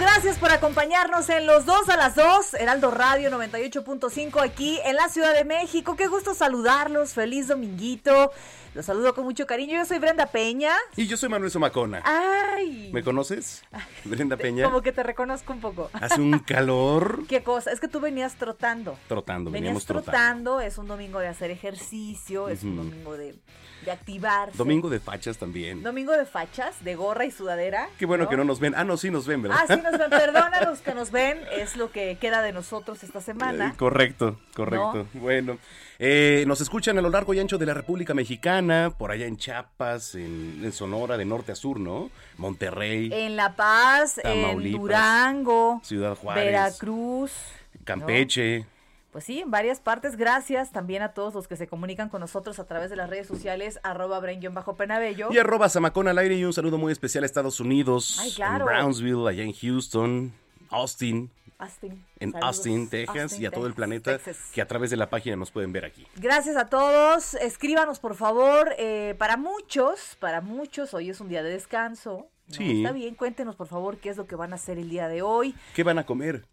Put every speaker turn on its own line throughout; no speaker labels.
look, gracias por acompañarnos en los dos a las dos, Heraldo Radio 98.5 aquí en la Ciudad de México. Qué gusto saludarlos, feliz dominguito. Los saludo con mucho cariño. Yo soy Brenda Peña.
Y yo soy Manuel Zamacona.
Ay.
¿Me conoces? Brenda Peña.
Como que te reconozco un poco.
Hace un calor.
¿Qué cosa? Es que tú venías trotando.
Trotando,
Venías
veníamos
trotando.
trotando.
Es un domingo de hacer ejercicio, es un domingo de, de activarse.
Domingo de fachas también.
Domingo de fachas, de gorra y sudadera.
Qué bueno que no nos ven. Ah, no, sí nos ven, ¿verdad?
Ah, sí nos ven. Perdona a los que nos ven. Es lo que queda de nosotros esta
Eh,
semana.
correcto, correcto. Bueno, eh, nos escuchan a lo largo y ancho de la República Mexicana, por allá en Chiapas, en, en Sonora, de norte a sur, ¿no? Monterrey,
En La Paz, en Durango,
Ciudad Juárez,
Veracruz.
Campeche.
Pues sí, en varias partes. Gracias también a todos los que se comunican con nosotros a través de las redes sociales, arroba brain-penabello.
Y arroba Zamacón al aire y un saludo muy especial a Estados Unidos,
Ay, claro.
en Brownsville, allá en Houston, Austin,
Austin.
en
Saludos.
Austin, Texas
Austin,
y a todo el planeta
Texas.
que a través de la página nos pueden ver aquí.
Gracias a todos. Escríbanos, por favor. Eh, para muchos, para muchos, hoy es un día de descanso. ¿no?
Sí.
Está bien, cuéntenos, por favor, qué es lo que van a hacer el día de hoy.
¿Qué van a comer?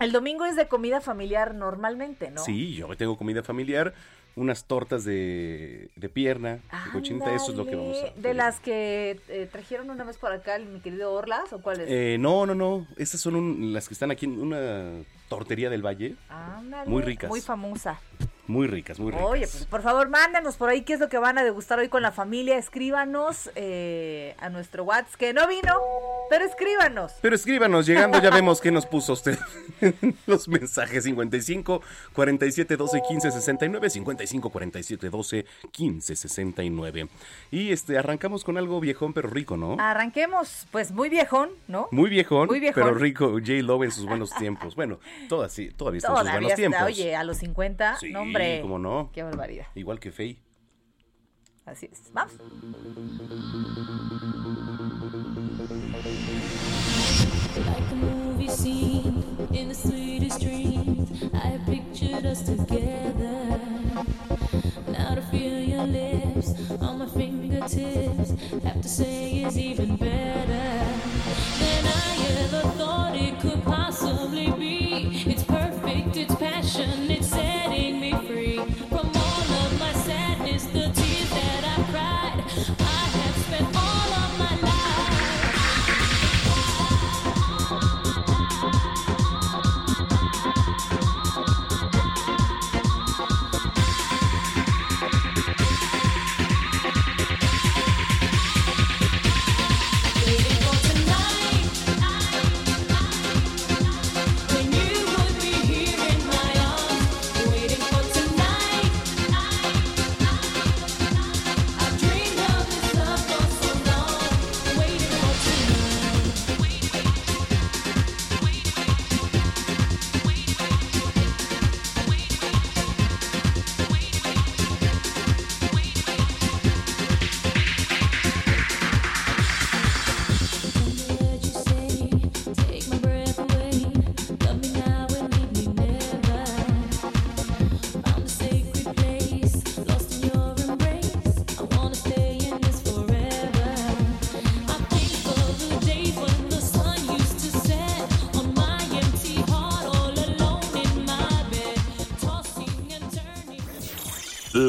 El domingo es de comida familiar normalmente, ¿no?
Sí, yo tengo comida familiar, unas tortas de, de pierna, de cochinita, eso es lo que vamos a hacer.
¿De las que eh, trajeron una vez por acá el- mi querido Orlas o cuáles?
Eh, no, no, no, estas son un- las que están aquí en una tortería del Valle, muy ricas.
Muy famosa.
Muy ricas, muy ricas.
Oye, pues por favor, mándenos por ahí qué es lo que van a degustar hoy con la familia. Escríbanos eh, a nuestro WhatsApp, que no vino, pero escríbanos.
Pero escríbanos, llegando ya vemos qué nos puso usted los mensajes 55 47 12 15 69 55 47 12 15 69. Y este arrancamos con algo viejón pero rico, ¿no?
Arranquemos, pues muy viejón, ¿no?
Muy viejón,
Muy viejón.
pero rico. J. Lo en sus buenos tiempos. Bueno, todas sí, todavía está en sus
Todavía
buenos
está,
tiempos.
oye, a los 50,
Sí,
no hombre.
Cómo no.
Qué barbaridad.
Igual que Faye.
Así es. Vamos.
Like a movie scene in the sweetest dreams, I pictured us together. Now to feel your lips on my fingertips, have to say is even better than I ever thought it could possibly be. It's perfect, it's passion,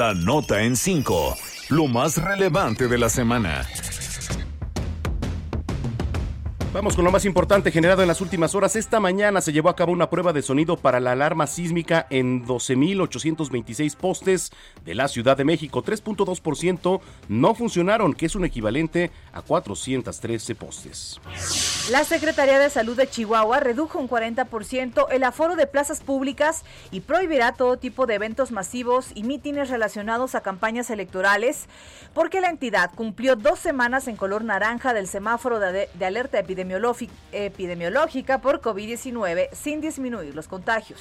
La nota en 5. Lo más relevante de la semana.
Vamos con lo más importante generado en las últimas horas. Esta mañana se llevó a cabo una prueba de sonido para la alarma sísmica en 12.826 postes de la Ciudad de México. 3.2% no funcionaron, que es un equivalente a 413 postes.
La Secretaría de Salud de Chihuahua redujo un 40% el aforo de plazas públicas y prohibirá todo tipo de eventos masivos y mítines relacionados a campañas electorales, porque la entidad cumplió dos semanas en color naranja del semáforo de, de alerta epidemiológica epidemiológica por COVID-19 sin disminuir los contagios.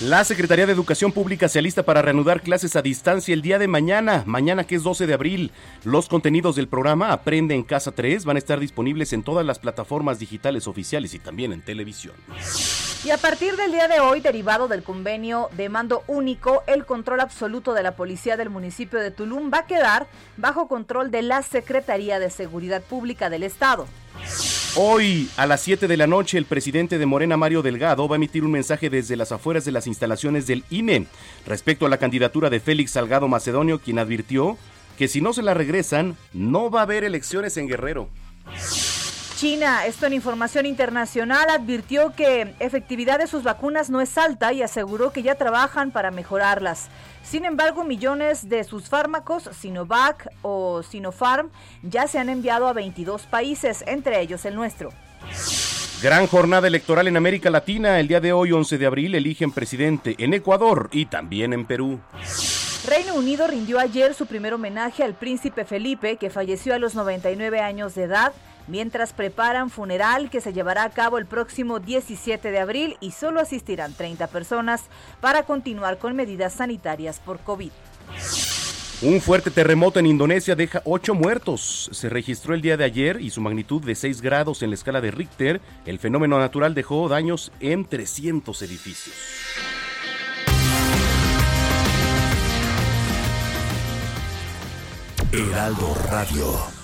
La Secretaría de Educación Pública se alista para reanudar clases a distancia el día de mañana, mañana que es 12 de abril. Los contenidos del programa Aprende en Casa 3 van a estar disponibles en todas las plataformas digitales oficiales y también en televisión.
Y a partir del día de hoy, derivado del convenio de mando único, el control absoluto de la policía del municipio de Tulum va a quedar bajo control de la Secretaría de Seguridad Pública del Estado.
Hoy, a las 7 de la noche, el presidente de Morena, Mario Delgado, va a emitir un mensaje desde las afueras de las instalaciones del INE respecto a la candidatura de Félix Salgado Macedonio, quien advirtió que si no se la regresan, no va a haber elecciones en Guerrero.
China, esto en información internacional, advirtió que efectividad de sus vacunas no es alta y aseguró que ya trabajan para mejorarlas. Sin embargo, millones de sus fármacos, Sinovac o Sinopharm, ya se han enviado a 22 países, entre ellos el nuestro.
Gran jornada electoral en América Latina. El día de hoy, 11 de abril, eligen presidente en Ecuador y también en Perú.
Reino Unido rindió ayer su primer homenaje al príncipe Felipe, que falleció a los 99 años de edad, mientras preparan funeral que se llevará a cabo el próximo 17 de abril y solo asistirán 30 personas para continuar con medidas sanitarias por COVID.
Un fuerte terremoto en Indonesia deja 8 muertos. Se registró el día de ayer y su magnitud de 6 grados en la escala de Richter. El fenómeno natural dejó daños en 300 edificios.
Heraldo Radio.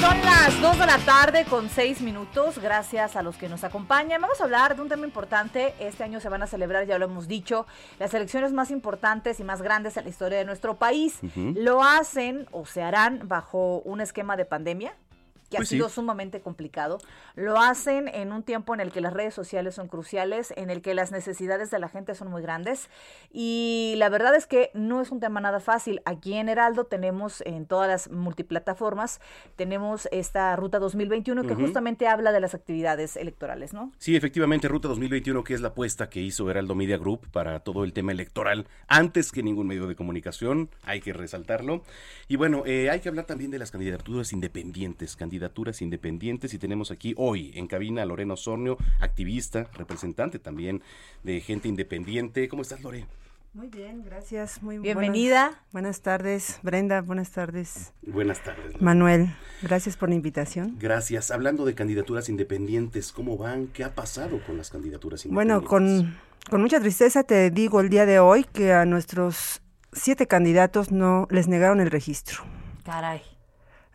Son las 2 de la tarde con 6 minutos. Gracias a los que nos acompañan. Vamos a hablar de un tema importante. Este año se van a celebrar, ya lo hemos dicho, las elecciones más importantes y más grandes en la historia de nuestro país. Lo hacen o se harán bajo un esquema de pandemia que
Pues
ha
sí.
sido sumamente complicado. Lo hacen en un tiempo en el que las redes sociales son cruciales, en el que las necesidades de la gente son muy grandes. Y la verdad es que no es un tema nada fácil. Aquí en Heraldo tenemos en todas las multiplataformas, tenemos esta Ruta 2021 que justamente habla de las actividades electorales, ¿no?
Sí, efectivamente, Ruta 2021, que es la apuesta que hizo Heraldo Media Group para todo el tema electoral, antes que ningún medio de comunicación, hay que resaltarlo. Y bueno, eh, hay que hablar también de las candidaturas independientes, candidaturas independientes, y tenemos aquí hoy en cabina a Lorena Osornio, activista, representante también de gente independiente. ¿Cómo estás, Lore?
Muy bien, gracias. Muy
Bienvenida.
Buenas, buenas tardes, Brenda. Buenas tardes,
Buenas tardes. Lore.
Manuel. Gracias por la invitación.
Gracias. Hablando de candidaturas independientes, ¿cómo van? ¿Qué ha pasado con las candidaturas
Bueno,
independientes?
con, con mucha tristeza te digo el día de hoy que a nuestros siete candidatos no les negaron el registro.
Caray.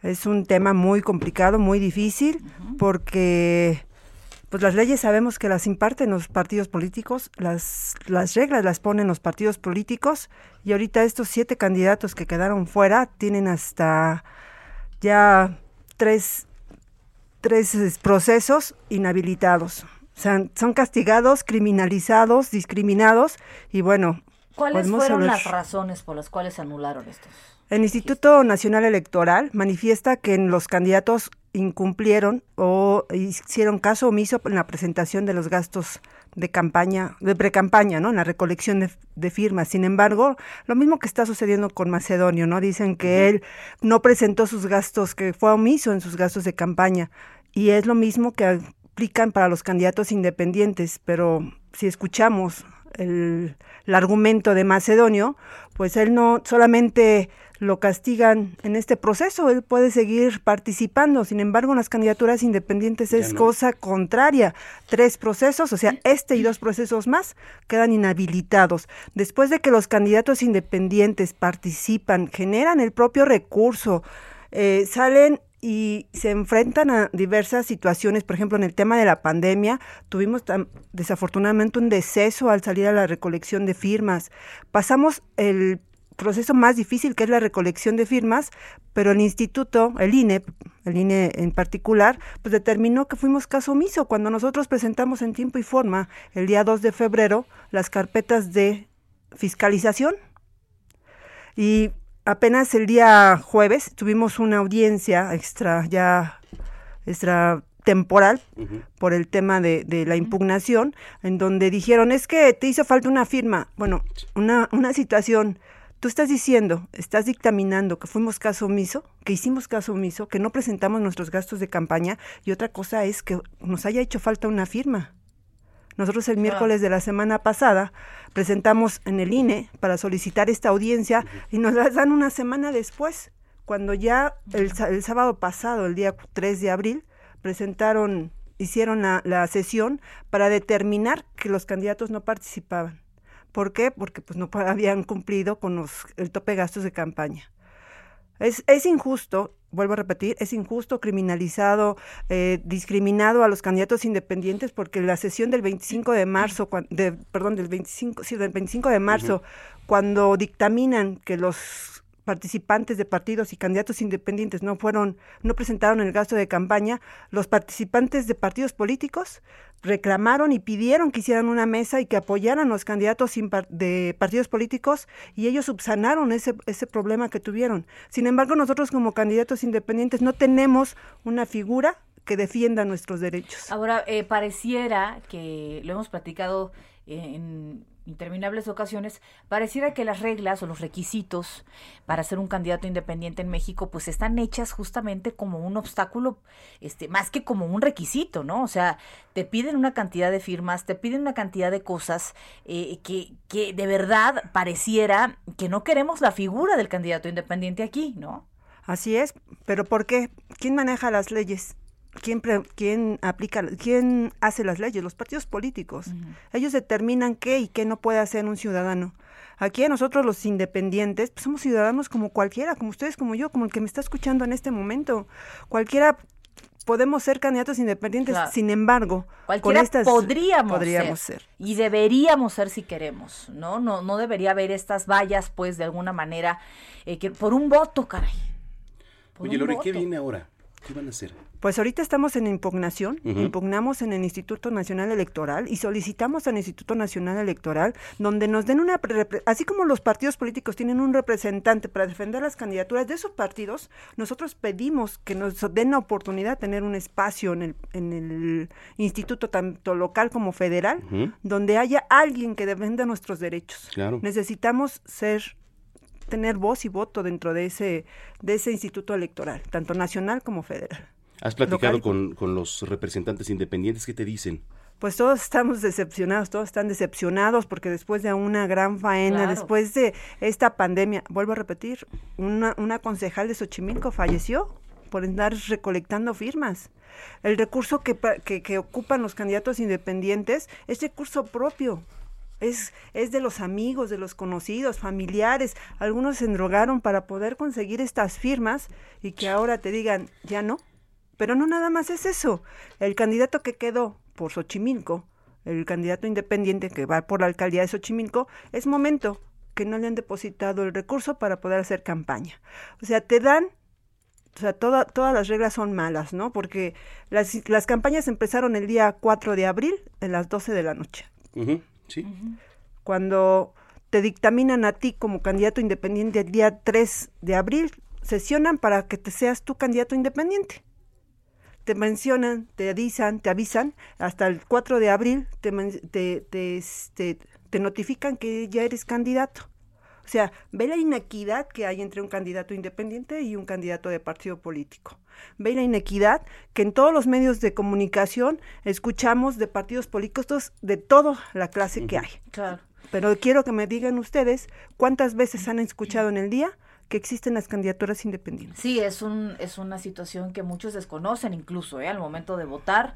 Es un tema muy complicado, muy difícil, porque pues las leyes sabemos que las imparten los partidos políticos, las, las reglas las ponen los partidos políticos, y ahorita estos siete candidatos que quedaron fuera tienen hasta ya tres, tres es, procesos inhabilitados. O sea, son castigados, criminalizados, discriminados, y bueno,
¿Cuáles fueron
hablar-
las razones por las cuales anularon estos?
El Instituto Nacional Electoral manifiesta que los candidatos incumplieron o hicieron caso omiso en la presentación de los gastos de campaña, de precampaña, ¿no? En la recolección de, de firmas. Sin embargo, lo mismo que está sucediendo con Macedonio, ¿no? Dicen que él no presentó sus gastos, que fue omiso en sus gastos de campaña. Y es lo mismo que aplican para los candidatos independientes, pero si escuchamos el, el argumento de Macedonio, pues él no solamente lo castigan en este proceso, él puede seguir participando. Sin embargo, en las candidaturas independientes
Ya
es
no.
cosa contraria. Tres procesos, o sea, este y dos procesos más quedan inhabilitados. Después de que los candidatos independientes participan, generan el propio recurso, eh, salen y se enfrentan a diversas situaciones. Por ejemplo, en el tema de la pandemia, tuvimos desafortunadamente un deceso al salir a la recolección de firmas. Pasamos el proceso más difícil, que es la recolección de firmas, pero el instituto, el INE, el INE en particular, pues determinó que fuimos caso omiso cuando nosotros presentamos en tiempo y forma el día 2 de febrero las carpetas de fiscalización y apenas el día jueves tuvimos una audiencia extra ya extra temporal por el tema de, de la impugnación, en donde dijeron, es que te hizo falta una firma. Bueno, una, una situación, tú estás diciendo, estás dictaminando que fuimos caso omiso, que hicimos caso omiso, que no presentamos nuestros gastos de campaña, y otra cosa es que nos haya hecho falta una firma. Nosotros el miércoles de la semana pasada presentamos en el INE para solicitar esta audiencia y nos las dan una semana después, cuando ya el, el sábado pasado, el día 3 de abril, presentaron, hicieron la, la sesión para determinar que los candidatos no participaban. ¿Por qué? Porque pues no habían cumplido con los, el tope de gastos de campaña. Es, es injusto, vuelvo a repetir, es injusto, criminalizado, eh, discriminado a los candidatos independientes porque la sesión del 25 de marzo, de, perdón, del 25, sí, del 25 de marzo, cuando dictaminan que los participantes de partidos y candidatos independientes no fueron, no presentaron el gasto de campaña, los participantes de partidos políticos reclamaron y pidieron que hicieran una mesa y que apoyaran los candidatos de partidos políticos y ellos subsanaron ese, ese problema que tuvieron. Sin embargo, nosotros como candidatos independientes no tenemos una figura que defienda nuestros derechos.
Ahora, eh, pareciera que lo hemos platicado en interminables ocasiones, pareciera que las reglas o los requisitos para ser un candidato independiente en México pues están hechas justamente como un obstáculo, este, más que como un requisito, ¿no? O sea, te piden una cantidad de firmas, te piden una cantidad de cosas eh, que, que de verdad pareciera que no queremos la figura del candidato independiente aquí, ¿no?
Así es, pero ¿por qué? ¿Quién maneja las leyes? ¿Quién, pre- quién aplica, quién hace las leyes? Los partidos políticos. Ellos determinan qué y qué no puede hacer un ciudadano. Aquí a nosotros los independientes, pues somos ciudadanos como cualquiera, como ustedes, como yo, como el que me está escuchando en este momento. Cualquiera podemos ser candidatos independientes,
Claro.
sin embargo,
Cualquiera
con estas
podríamos,
podríamos
ser,
ser.
Y deberíamos ser si queremos, ¿no? No, no debería haber estas vallas, pues, de alguna manera, eh, que por un voto, caray. Por
Oye, Lore, ¿qué viene ahora? ¿Qué van a hacer?
Pues ahorita estamos en impugnación, impugnamos en el Instituto Nacional Electoral y solicitamos al Instituto Nacional Electoral donde nos den una, así como los partidos políticos tienen un representante para defender las candidaturas de esos partidos, nosotros pedimos que nos den la oportunidad de tener un espacio en el, en el instituto tanto local como federal, donde haya alguien que defenda nuestros derechos.
Claro.
Necesitamos ser tener voz y voto dentro de ese de ese instituto electoral, tanto nacional como federal.
¿Has platicado con, con los representantes independientes? ¿Qué te dicen?
Pues todos estamos decepcionados, todos están decepcionados porque después de una gran faena,
Claro.
después de esta pandemia, vuelvo a repetir, una, una concejal de Xochimilco falleció por andar recolectando firmas. El recurso que, pa- que, que ocupan los candidatos independientes es recurso propio. Es, es de los amigos, de los conocidos, familiares. Algunos se endrogaron para poder conseguir estas firmas y que ahora te digan, ya no. Pero no nada más es eso. El candidato que quedó por Xochimilco, el candidato independiente que va por la alcaldía de Xochimilco, es momento que no le han depositado el recurso para poder hacer campaña. O sea, te dan, o sea, toda- todas las reglas son malas, ¿no? Porque las, las campañas empezaron el día 4 de abril en las 12 de la noche.
Sí.
Cuando te dictaminan a ti como candidato independiente el día 3 de abril, sesionan para que te seas tu candidato independiente. Te mencionan, te avisan, te avisan, hasta el 4 de abril te, te, te, este, te notifican que ya eres candidato. O sea, ve la inequidad que hay entre un candidato independiente y un candidato de partido político. Ve la inequidad que en todos los medios de comunicación escuchamos de partidos políticos de toda la clase que hay.
Claro.
Pero quiero que me digan ustedes cuántas veces han escuchado en el día que existen las candidaturas independientes.
Sí, es, un, es una situación que muchos desconocen incluso, ¿eh? Al momento de votar,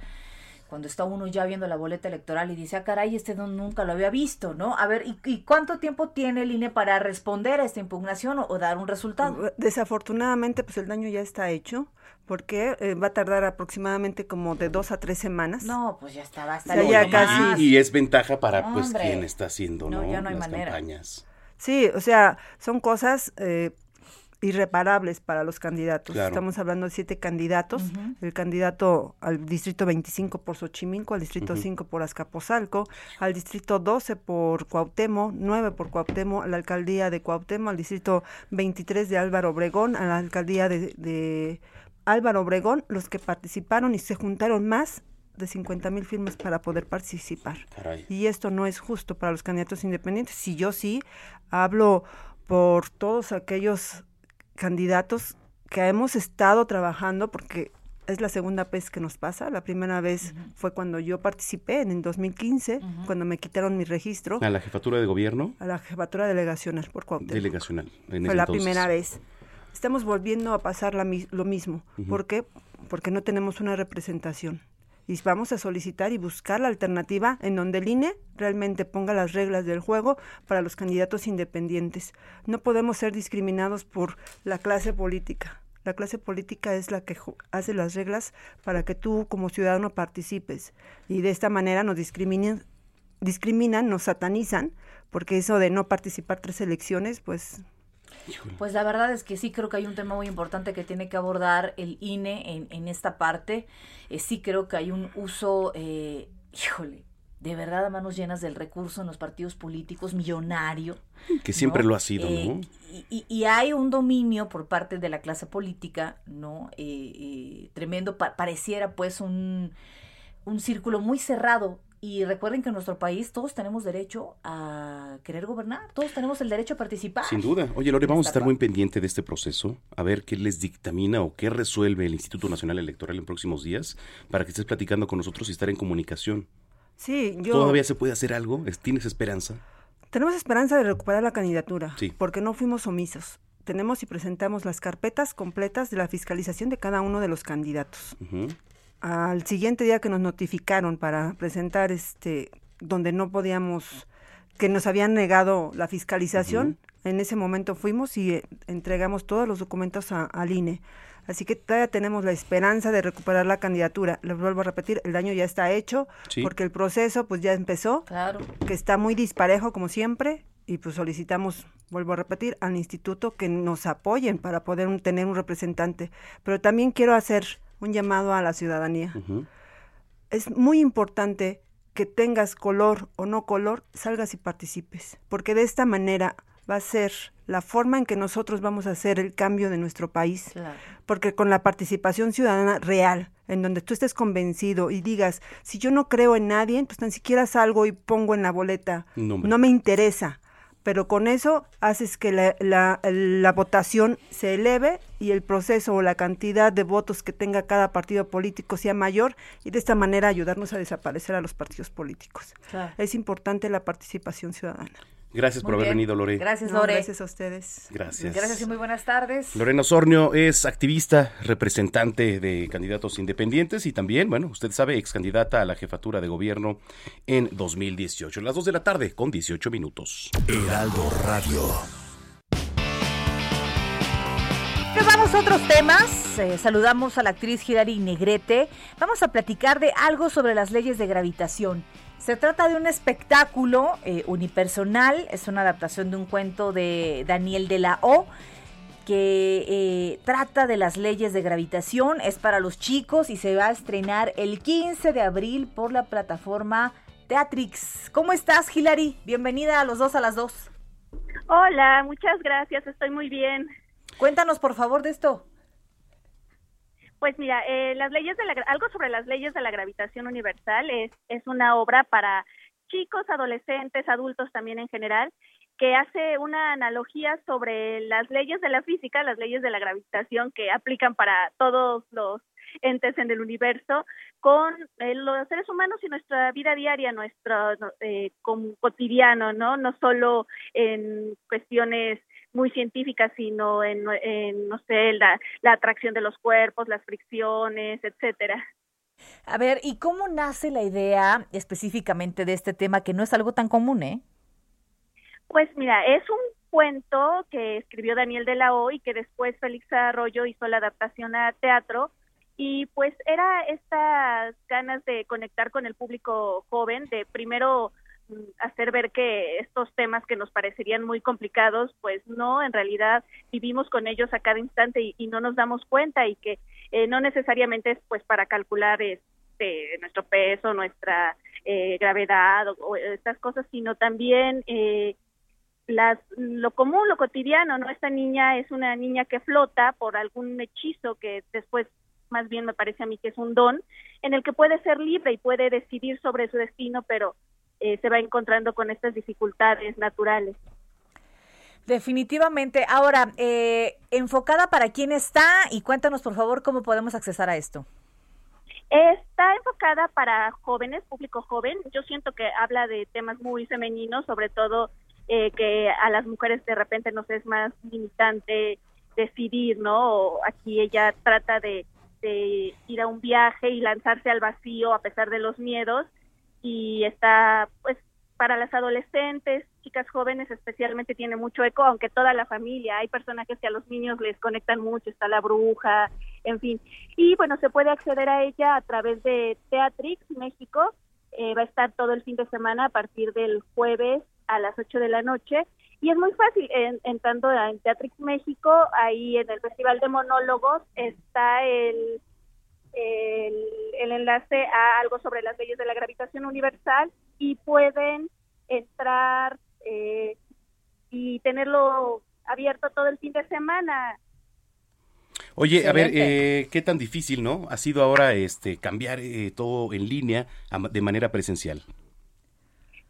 cuando está uno ya viendo la boleta electoral y dice, ah, caray, este no, nunca lo había visto, ¿no? A ver, ¿y, y cuánto tiempo tiene el INE para responder a esta impugnación o, o dar un resultado?
Desafortunadamente, pues el daño ya está hecho, porque eh, va a tardar aproximadamente como de dos a tres semanas.
No, pues ya está, va a
O sea,
estar
ya casi-.
Y es ventaja para pues
Hombre.
quien está haciendo
No,
¿no?
ya no hay
las
manera.
campañas.
Sí, o sea, son cosas eh, irreparables para los candidatos.
Claro.
Estamos hablando de siete candidatos. El candidato al distrito 25 por Xochimilco, al distrito 5 por Azcapotzalco, al distrito 12 por Cuauhtémoc, 9 por Cuauhtémoc, a la alcaldía de Cuauhtémoc, al distrito 23 de Álvaro Obregón, a la alcaldía de, de Álvaro Obregón, los que participaron y se juntaron más de 50 mil firmas para poder participar.
Caray.
Y esto no es justo para los candidatos independientes. Si yo sí hablo por todos aquellos candidatos que hemos estado trabajando, porque es la segunda vez que nos pasa. La primera vez fue cuando yo participé en el 2015, cuando me quitaron mi registro
A la jefatura de gobierno
a la jefatura delegacional por Cuauhtémoc.
delegacional. en
Fue la
entonces.
primera vez. Estamos volviendo a pasar la mis- lo mismo. ¿Por qué? Porque no tenemos una representación. Y vamos a solicitar y buscar la alternativa en donde el INE realmente ponga las reglas del juego para los candidatos independientes. No podemos ser discriminados por la clase política. La clase política es la que hace las reglas para que tú como ciudadano participes. Y de esta manera nos discriminan, discriminan, nos satanizan, porque eso de no participar tres elecciones, pues
Pues la verdad es que sí creo que hay un tema muy importante que tiene que abordar el INE en, en esta parte. Eh, sí creo que hay un uso, eh, híjole, de verdad a manos llenas del recurso en los partidos políticos millonario.
Que siempre
¿no?
lo ha sido,
Eh,
¿no?
Y, y- hay un dominio por parte de la clase política, ¿no? Eh, eh, tremendo, pa- pareciera pues un, un círculo muy cerrado. Y recuerden que en nuestro país todos tenemos derecho a querer gobernar, todos tenemos el derecho a participar.
Sin duda. Oye, Lore, vamos a
Esta
estar muy pendiente de este proceso, a ver qué les dictamina o qué resuelve el Instituto Nacional Electoral en próximos días, para que estés platicando con nosotros y estar en comunicación.
sí, yo...
¿Todavía se puede hacer algo? ¿Es- ¿Tienes esperanza?
Tenemos esperanza de recuperar la candidatura,
Sí.
porque no fuimos omisos. Tenemos y presentamos las carpetas completas de la fiscalización de cada uno de los candidatos. Al siguiente día que nos notificaron para presentar este donde no podíamos que nos habían negado la fiscalización, en ese momento fuimos y eh, entregamos todos los documentos a- al INE. Así que todavía tenemos la esperanza de recuperar la candidatura. Les vuelvo a repetir, el daño ya está hecho,
Sí.
porque el proceso pues ya empezó
Claro.
que está muy disparejo como siempre y pues solicitamos, vuelvo a repetir, al instituto que nos apoyen para poder un- tener un representante. Pero también quiero hacer un llamado a la ciudadanía. Es muy importante que tengas color o no color, salgas y participes, porque de esta manera va a ser la forma en que nosotros vamos a hacer el cambio de nuestro país
Claro.
porque con la participación ciudadana real, en donde tú estés convencido y digas, si yo no creo en nadie, pues tan siquiera salgo y pongo en la boleta, no me interesa, pero con eso haces que la, la- la votación se eleve y el proceso o la cantidad de votos que tenga cada partido político sea mayor y de esta manera ayudarnos a desaparecer a los partidos políticos.
Claro.
Es importante la participación ciudadana.
Gracias por haber venido, Lore.
Gracias,
No,
Lore.
gracias a ustedes.
Gracias.
Gracias y muy buenas tardes.
Lorena Osornio es activista, representante de candidatos independientes y también, bueno, usted sabe, ex candidata a la jefatura de gobierno en 2018. Las 2 de la tarde con 18 minutos.
Heraldo Radio.
Pasamos a otros temas. Eh, saludamos a la actriz Hilary Negrete. Vamos a platicar de algo sobre las leyes de gravitación. Se trata de un espectáculo eh, unipersonal. Es una adaptación de un cuento de Daniel de la O que eh, trata de las leyes de gravitación. Es para los chicos y se va a estrenar el 15 de abril por la plataforma Teatrix. ¿Cómo estás, Hilary? Bienvenida a los dos a las dos.
Hola, muchas gracias, estoy muy bien.
Cuéntanos, por favor, de esto.
Pues mira, eh, las leyes de la, algo sobre las leyes de la gravitación universal es, es una obra para chicos, adolescentes, adultos también en general, que hace una analogía sobre las leyes de la física, las leyes de la gravitación que aplican para todos los entes en el universo, con eh, los seres humanos y nuestra vida diaria, nuestro eh, cotidiano, ¿no? No solo en cuestiones muy científicas, sino en, en no sé, la, la atracción de los cuerpos, las fricciones, etcétera.
A ver, ¿y cómo nace la idea específicamente de este tema que no es algo tan común, eh?
Pues mira, es un cuento que escribió Daniel de la O y que después Félix Arroyo hizo la adaptación a teatro y pues era estas ganas de conectar con el público joven, de primero hacer ver que estos temas que nos parecerían muy complicados, pues no, en realidad vivimos con ellos a cada instante y, no nos damos cuenta y que eh, no necesariamente es pues para calcular este nuestro peso, nuestra eh, gravedad o, o estas cosas, sino también eh, las lo común, lo cotidiano, ¿no? Esta niña es una niña que flota por algún hechizo que después más bien me parece a mí que es un don en el que puede ser libre y puede decidir sobre su destino, pero eh, se va encontrando con estas dificultades naturales.
Definitivamente. Ahora, eh, enfocada para quién está y cuéntanos por favor cómo podemos accesar a esto.
Está enfocada para jóvenes, público joven. Yo siento que habla de temas muy femeninos, sobre todo eh, que a las mujeres de repente nos es más limitante decidir, ¿no? O aquí ella trata de, de ir a un viaje y lanzarse al vacío a pesar de los miedos y está pues para las adolescentes, chicas jóvenes especialmente tiene mucho eco, aunque toda la familia, hay personajes que a los niños les conectan mucho, está la bruja, en fin. Y bueno, se puede acceder a ella a través de Teatrix México, eh, va a estar todo el fin de semana a partir del jueves a las 8 de la noche. Y es muy fácil, en- entrando en Teatrix México, ahí en el Festival de Monólogos está el, el, el enlace a algo sobre las leyes de la gravitación universal y pueden entrar eh, y tenerlo abierto todo el fin de semana.
Oye, a ver, eh, qué tan difícil, ¿no? Ha sido ahora este cambiar eh, todo en línea de manera presencial.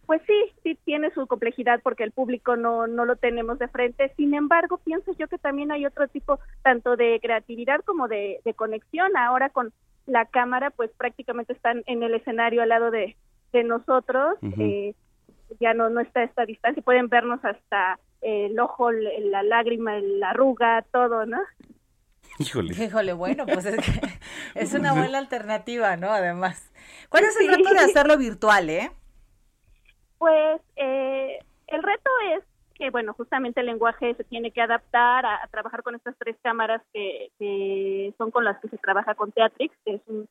Pues sí, sí tiene su complejidad porque el público no, no lo tenemos de frente. Sin embargo, pienso yo que también hay otro tipo tanto de creatividad como de, de conexión. Ahora con la cámara, pues prácticamente están en el escenario al lado de, de nosotros. Eh, ya no, no está esta distancia. Pueden vernos hasta el ojo, la lágrima, la arruga, todo, ¿no?
Híjole.
Híjole, bueno, pues es, que es una buena alternativa, ¿no? Además. ¿Cuál es el
Sí.
reto de hacerlo virtual, eh?
Pues eh, el reto es que, bueno, justamente el lenguaje se tiene que adaptar a, trabajar con estas tres cámaras que, que son con las que se trabaja con Teatrix, que es un,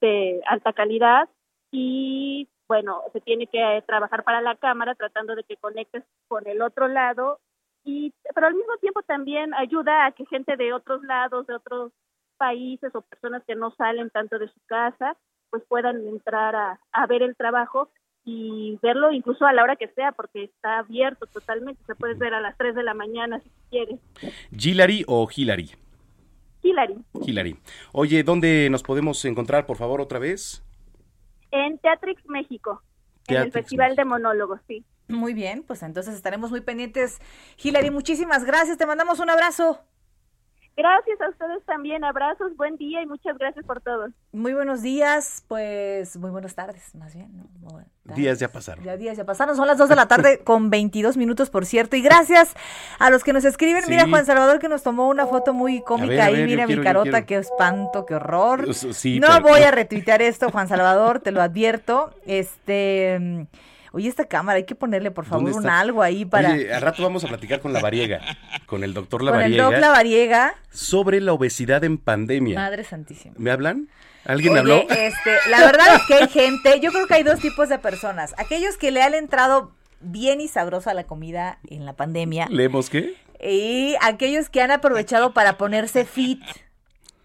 de alta calidad, y bueno, se tiene que eh, trabajar para la cámara tratando de que conectes con el otro lado, y pero al mismo tiempo también ayuda a que gente de otros lados, de otros países o personas que no salen tanto de su casa, pues puedan entrar a, a ver el trabajo y verlo incluso a la hora que sea, porque está abierto totalmente. Se puede ver a las 3 de la mañana si quieres.
¿Gilary o Hilary?
Hilary,
Hilary. Oye, ¿dónde nos podemos encontrar, por favor, otra vez?
en Teatrix México, en el Festival de. Monólogos, sí.
Muy bien, pues entonces estaremos muy pendientes. Hilary, muchísimas gracias, te mandamos un abrazo.
Gracias a ustedes también, abrazos, buen día y muchas gracias por todo.
Muy buenos días, pues muy buenas tardes, más bien. ¿no? Muy buenas tardes.
Días ya pasaron.
Ya días ya pasaron, son las 2 de la tarde con 22 minutos, por cierto. Y gracias a los que nos escriben.
Sí.
Mira, Juan Salvador que nos tomó una foto muy cómica
ver, a
ahí.
ver,
Mira mi
quiero,
carota, qué espanto, qué horror.
Sí,
no
pero-
voy a retuitear esto, Juan Salvador, te lo advierto. Este. Oye, esta cámara, hay que ponerle, por favor,
¿Dónde
un algo ahí para.
Oye, al rato vamos a platicar con la variega, con el doctor
con el
Lavariega,
Doc Lavariega.
sobre la obesidad en pandemia.
Madre santísima.
¿Me hablan? ¿Alguien
Oye,
habló?
este, la verdad es que hay gente, yo creo que hay dos tipos de personas. Aquellos que le han entrado bien y sabrosa la comida en la pandemia
¿Leemos qué?
y aquellos que han aprovechado para ponerse fit.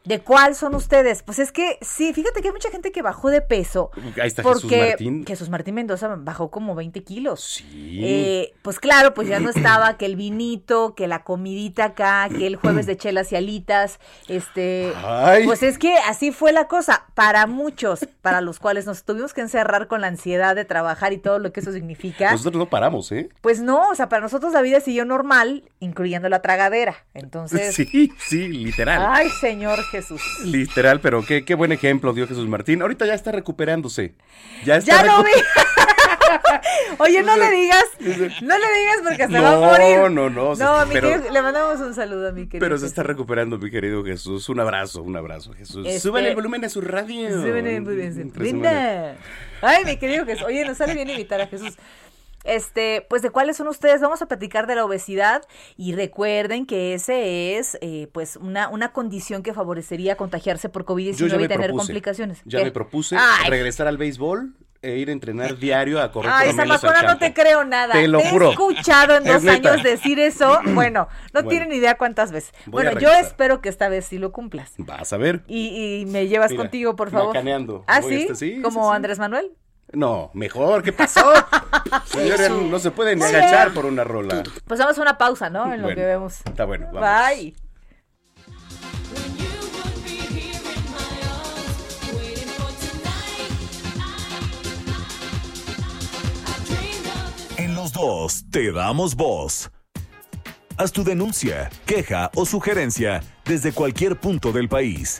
¿De cuál son ustedes? Pues es que sí, fíjate que hay mucha gente que bajó de peso.
Ahí está Jesús
Porque
Martín.
Jesús Martín Mendoza bajó como 20 kilos.
Sí.
Eh, pues claro, pues ya no estaba que el vinito, que la comidita acá, que el jueves de chelas y alitas, este,
Ay.
pues es que así fue la cosa para muchos, para los cuales nos tuvimos que encerrar con la ansiedad de trabajar y todo lo que eso significa.
Nosotros no paramos, ¿eh?
Pues no, o sea, para nosotros la vida siguió normal, incluyendo la tragadera. Entonces,
Sí, sí, literal.
ay, Señor Jesús.
Literal, pero qué, qué buen ejemplo dio Jesús Martín. Ahorita ya está recuperándose. Ya está
Ya lo vi. Oye, no le digas, no le digas porque se va a
No,
morir.
no, no, se-
No, mi
pero-
querido- le mandamos un saludo a mi querido.
Pero se está recuperando, mi querido Jesús. Un abrazo, un abrazo, Jesús.
Este-
Súbele el volumen a su radio.
Súbele, muy bien,
Entre
Brenda.
semana.
Ay, mi querido Jesús. Oye, nos sale bien invitar a Jesús. Este, pues de cuáles son ustedes, vamos a platicar de la obesidad y recuerden que ese es eh, pues una, una condición que favorecería contagiarse por
Yo
COVID-19
ya me
y tener
propuse.
complicaciones.
Ya
¿Qué?
me propuse
Ay.
regresar al béisbol e ir a entrenar diario a correr
Ay, Zamacona, no te creo nada.
Te lo
he
juro.
escuchado en
Es
dos
neta.
años decir eso. Bueno, no
Bueno.
tienen idea cuántas veces. Bueno, yo espero que esta vez sí lo cumplas.
Vas a ver.
Y, y me llevas
Mira,
contigo, por favor.
macaneando.
¿Ah, sí?
este- sí,
¿Como
sí, sí.
Andrés Manuel?
No, mejor, ¿qué pasó? Señores, no se pueden ni agachar por una rola.
Pues vamos a una pausa, ¿no? En lo
Bueno,
que vemos.
Está bueno, vamos.
Bye.
En los dos te damos voz. Haz tu denuncia, queja o sugerencia desde cualquier punto del país.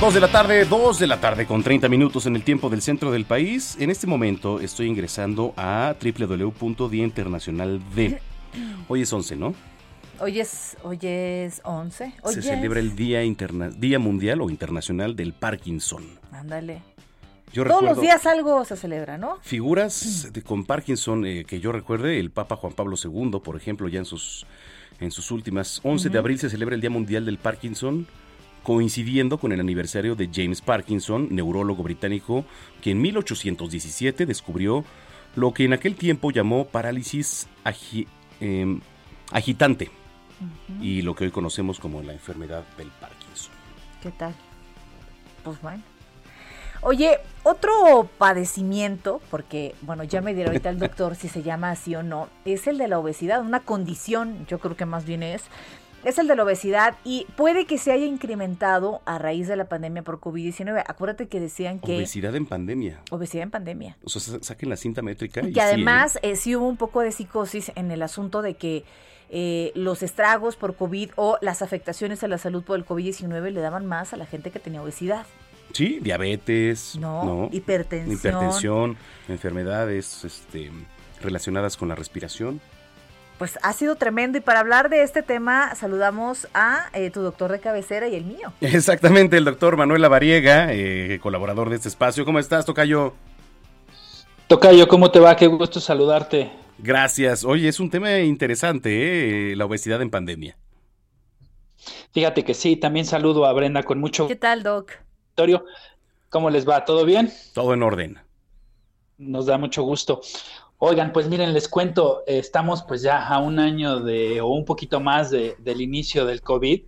Dos de la tarde, dos de la tarde con 30 minutos en el tiempo del centro del país. En este momento estoy ingresando a www.día internacional de. Hoy es 11, ¿no?
Hoy es, hoy es 11. Hoy
Se
es-
celebra el Día, Interna- Día Mundial o Internacional del Parkinson.
Ándale.
Yo
Todos los días algo se celebra, ¿no?
figuras de, con Parkinson eh, que yo recuerde, el Papa Juan Pablo II, por ejemplo, ya en sus, en sus últimas. 11 de abril se celebra el Día Mundial del Parkinson, coincidiendo con el aniversario de James Parkinson, neurólogo británico, que en 1817 descubrió lo que en aquel tiempo llamó parálisis agi- em, agitante y lo que hoy conocemos como la enfermedad del Parkinson.
¿Qué tal? Pues bueno. Oye, otro padecimiento, porque, bueno, ya me dirá ahorita el doctor si se llama así o no, es el de la obesidad, una condición, yo creo que más bien es, es el de la obesidad y puede que se haya incrementado a raíz de la pandemia por COVID-19. Acuérdate que decían que...
Obesidad en pandemia.
Obesidad en pandemia.
O sea, sa- saquen la cinta métrica.
Y
y
que
sí, ¿eh?
además eh, sí hubo un poco de psicosis en el asunto de que eh, los estragos por COVID o las afectaciones a la salud por el COVID-19 le daban más a la gente que tenía obesidad.
Sí, diabetes,
No,
¿no?
hipertensión.
hipertensión, enfermedades este, relacionadas con la respiración.
Pues ha sido tremendo y para hablar de este tema saludamos a eh, tu doctor de cabecera y el mío.
Exactamente, el doctor Manuel Lavariega, eh, colaborador de este espacio. ¿Cómo estás, Tocayo?
Tocayo, ¿cómo te va? Qué gusto saludarte.
Gracias. Oye, es un tema interesante, ¿eh? la obesidad en pandemia.
Fíjate que sí, también saludo a Brenda con mucho
¿Qué tal, Doc?
¿Cómo les va? ¿Todo bien?
Todo en orden.
Nos da mucho gusto. Oigan, pues miren, les cuento, eh, estamos pues ya a un año de, o un poquito más de- del inicio del COVID.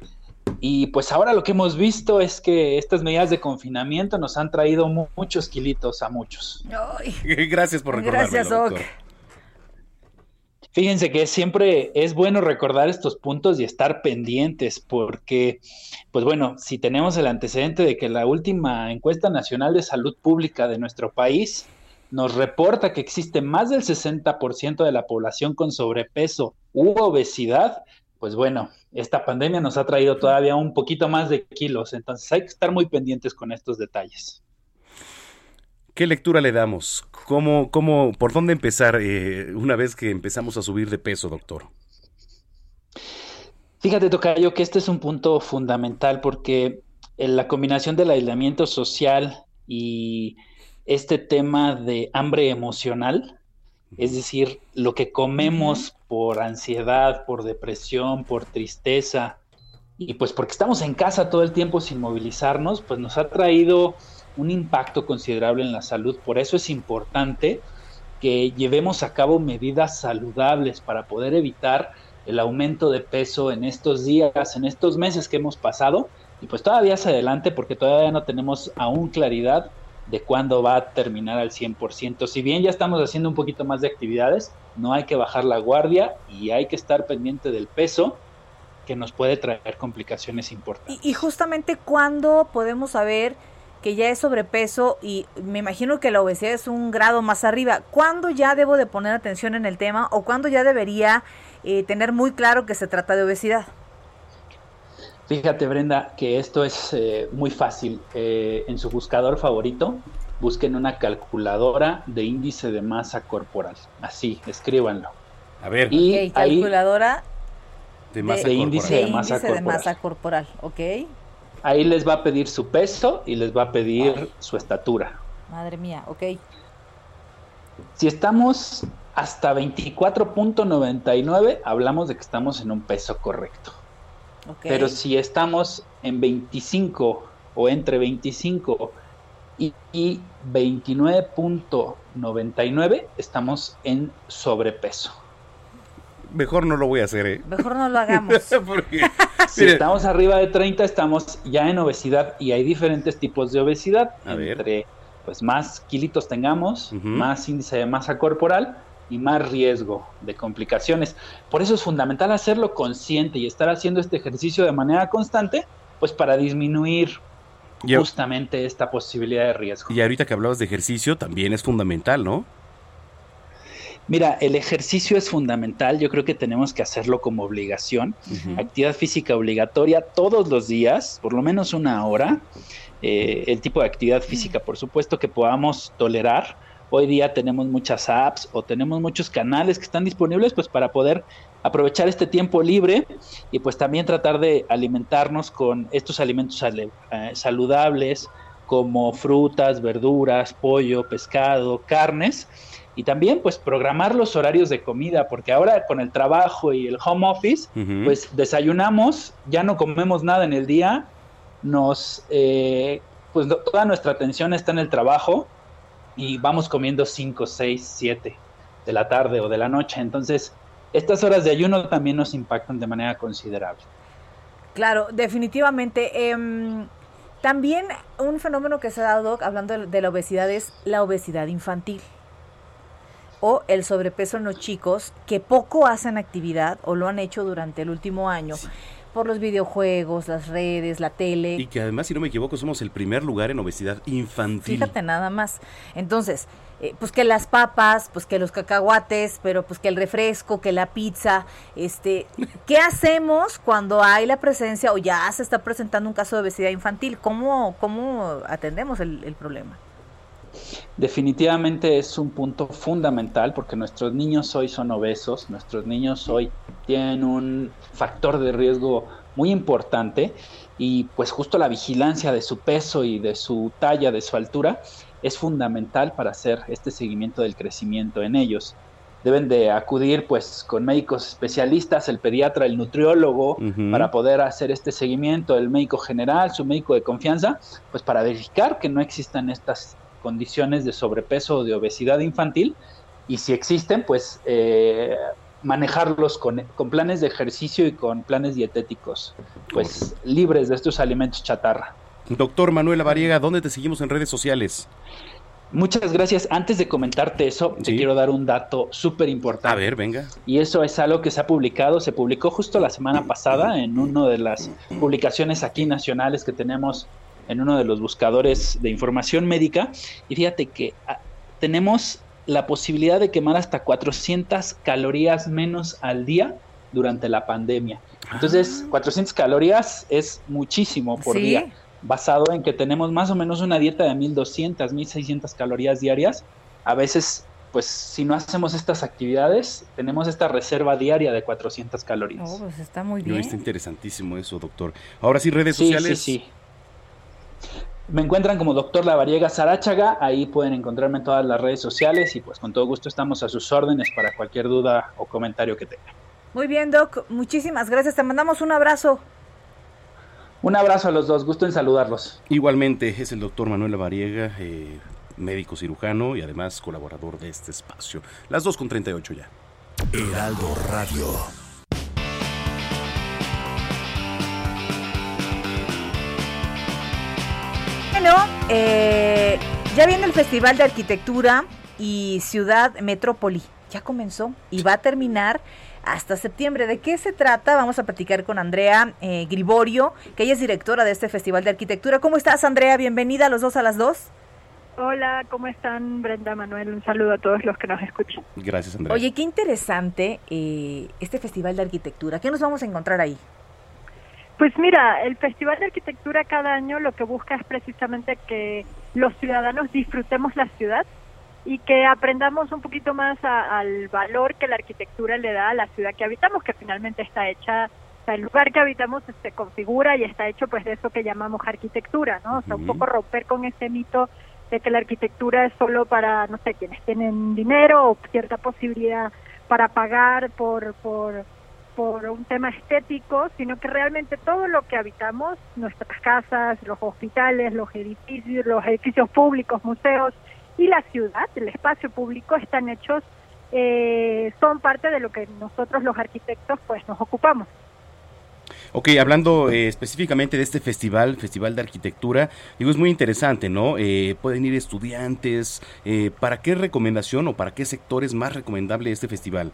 Y pues ahora lo que hemos visto es que estas medidas de confinamiento nos han traído mu- muchos kilitos a muchos.
Ay,
Gracias por recordarme,
Gracias, Doc.
doctor.
Fíjense que siempre es bueno recordar estos puntos y estar pendientes porque, pues bueno, si tenemos el antecedente de que la última encuesta nacional de salud pública de nuestro país nos reporta que existe más del 60% de la población con sobrepeso u obesidad, pues bueno, esta pandemia nos ha traído todavía un poquito más de kilos, entonces hay que estar muy pendientes con estos detalles.
¿Qué lectura le damos? ¿Cómo, cómo, ¿Por dónde empezar eh, una vez que empezamos a subir de peso, doctor?
Fíjate, Tocayo, que este es un punto fundamental porque en la combinación del aislamiento social y este tema de hambre emocional, es decir, lo que comemos por ansiedad, por depresión, por tristeza, y pues porque estamos en casa todo el tiempo sin movilizarnos, pues nos ha traído un impacto considerable en la salud. Por eso es importante que llevemos a cabo medidas saludables para poder evitar el aumento de peso en estos días, en estos meses que hemos pasado, y pues todavía hacia adelante porque todavía no tenemos aún claridad de cuándo va a terminar al 100%. Si bien ya estamos haciendo un poquito más de actividades, no hay que bajar la guardia y hay que estar pendiente del peso que nos puede traer complicaciones importantes.
Y, justamente cuándo podemos saber que ya es sobrepeso y me imagino que la obesidad es un grado más arriba. ¿Cuándo ya debo de poner atención en el tema o cuándo ya debería eh, tener muy claro que se trata de obesidad?
Fíjate, Brenda, que esto es eh, muy fácil. Eh, en su buscador favorito, busquen una calculadora de índice de masa corporal. Así, escríbanlo.
A ver,
Y ahí,
calculadora
de masa
de
corporal.
índice
de
de masa
índice de
corporal.
masa corporal, ¿ok?
ahí les va a pedir su peso y les va a pedir su estatura.
Madre mía, ok.
Si estamos hasta 24.99, hablamos de que estamos en un peso correcto. Pero si estamos en 25 o entre 25 y, y 29.99, estamos en sobrepeso.
Mejor no lo voy a hacer, ¿eh?
Mejor no lo hagamos.
Porque,
Si
mire,
estamos arriba de 30, estamos ya en obesidad y hay diferentes tipos de obesidad.
A ver.
entre pues más kilitos tengamos, más índice de masa corporal y más riesgo de complicaciones. Por eso es fundamental hacerlo consciente y estar haciendo este ejercicio de manera constante, pues para disminuir
y,
justamente esta posibilidad de riesgo.
y ahorita que hablabas de ejercicio, también es fundamental, ¿no?
Mira, el ejercicio es fundamental, yo creo que tenemos que hacerlo como obligación. Actividad física obligatoria todos los días, por lo menos una hora. Eh, el tipo de actividad física, por supuesto, que podamos tolerar. Hoy día tenemos muchas apps o tenemos muchos canales que están disponibles pues para poder aprovechar este tiempo libre y pues también tratar de alimentarnos con estos alimentos eh, saludables como frutas, verduras, pollo, pescado, carnes y también pues programar los horarios de comida porque ahora con el trabajo y el home office pues desayunamos, ya no comemos nada en el día, nos, eh, pues no- toda nuestra atención está en el trabajo y vamos comiendo 5, 6, 7 de la tarde o de la noche. Entonces, estas horas de ayuno también nos impactan de manera considerable.
Claro, definitivamente. em, también un fenómeno que se ha dado, hablando de, de la obesidad, es la obesidad infantil. O el sobrepeso en los chicos que poco hacen actividad o lo han hecho durante el último año. Por los videojuegos, las redes, la tele.
Y que además, si no me equivoco, somos el primer lugar en obesidad infantil.
Fíjate nada más. Entonces, eh, pues que las papas, pues que los cacahuates, pero pues que el refresco, que la pizza, este, ¿qué hacemos cuando hay la presencia o ya se está presentando un caso de obesidad infantil? ¿Cómo, cómo atendemos el, el problema?
Definitivamente es un punto fundamental porque nuestros niños hoy son obesos, nuestros niños hoy tienen un factor de riesgo muy importante y pues justo la vigilancia de su peso y de su talla, de su altura, es fundamental para hacer este seguimiento del crecimiento en ellos. Deben de acudir pues con médicos especialistas, el pediatra, el nutriólogo, para poder hacer este seguimiento, el médico general, su médico de confianza, pues para verificar que no existan estas condiciones de sobrepeso o de obesidad infantil y si existen, pues eh, manejarlos con, con planes de ejercicio y con planes dietéticos, pues libres de estos alimentos chatarra.
Doctor Manuel Variega, ¿dónde te seguimos en redes sociales?
Muchas gracias. Antes de comentarte eso,
Sí.
te quiero dar un dato súper importante.
A ver, venga.
Y eso es algo que se ha publicado, se publicó justo la semana pasada en una de las publicaciones aquí nacionales que tenemos en uno de los buscadores de información médica. Y fíjate que ah, tenemos la posibilidad de quemar hasta 400 calorías menos al día durante la pandemia. Entonces, 400 calorías es muchísimo por
Sí.
día, basado en que tenemos más o menos una dieta de 1200, 1600 calorías diarias. A veces, pues si no hacemos estas actividades, tenemos esta reserva diaria de 400 calorías.
Oh, pues está muy
No,
bien.
está interesantísimo eso, doctor. Ahora sí, redes
Sí,
sociales.
sí, sí. Me encuentran como doctor Lavariega Sarachaga, ahí pueden encontrarme en todas las redes sociales y pues con todo gusto estamos a sus órdenes para cualquier duda o comentario que tengan.
Muy bien, Doc. Muchísimas gracias. Te mandamos un abrazo.
Un abrazo a los dos, gusto en saludarlos.
Igualmente, es el doctor Manuel Variega, eh, médico cirujano y además colaborador de este espacio. Las 2 con 38 ya.
Heraldo Radio.
Bueno, eh, ya viene el Festival de Arquitectura y Ciudad Metrópoli. Ya comenzó y va a terminar hasta septiembre. ¿De qué se trata? Vamos a platicar con Andrea eh, Griborio, que ella es directora de este Festival de Arquitectura. ¿Cómo estás, Andrea? Bienvenida a los dos a las dos.
Hola, ¿cómo están Brenda, Manuel? Un saludo a todos los que nos escuchan.
Gracias, Andrea.
Oye, qué interesante eh, este Festival de Arquitectura. ¿Qué nos vamos a encontrar ahí?
Pues mira, el Festival de Arquitectura cada año lo que busca es precisamente que los ciudadanos disfrutemos la ciudad y que aprendamos un poquito más a- al valor que la arquitectura le da a la ciudad que habitamos, que finalmente está hecha, o sea, el lugar que habitamos se configura y está hecho pues de eso que llamamos arquitectura, ¿no? O sea, un poco romper con ese mito de que la arquitectura es solo para, no sé, quienes tienen dinero o cierta posibilidad para pagar por, por, por un tema estético, sino que realmente todo lo que habitamos, nuestras casas, los hospitales, los edificios, los edificios públicos, museos y la ciudad, el espacio público, están hechos, eh, son parte de lo que nosotros los arquitectos pues nos ocupamos.
Ok, hablando eh, específicamente de este festival, Festival de Arquitectura, digo, es muy interesante, ¿no? Eh, pueden ir estudiantes. eh, ¿Para qué recomendación o para qué sector es más recomendable este festival?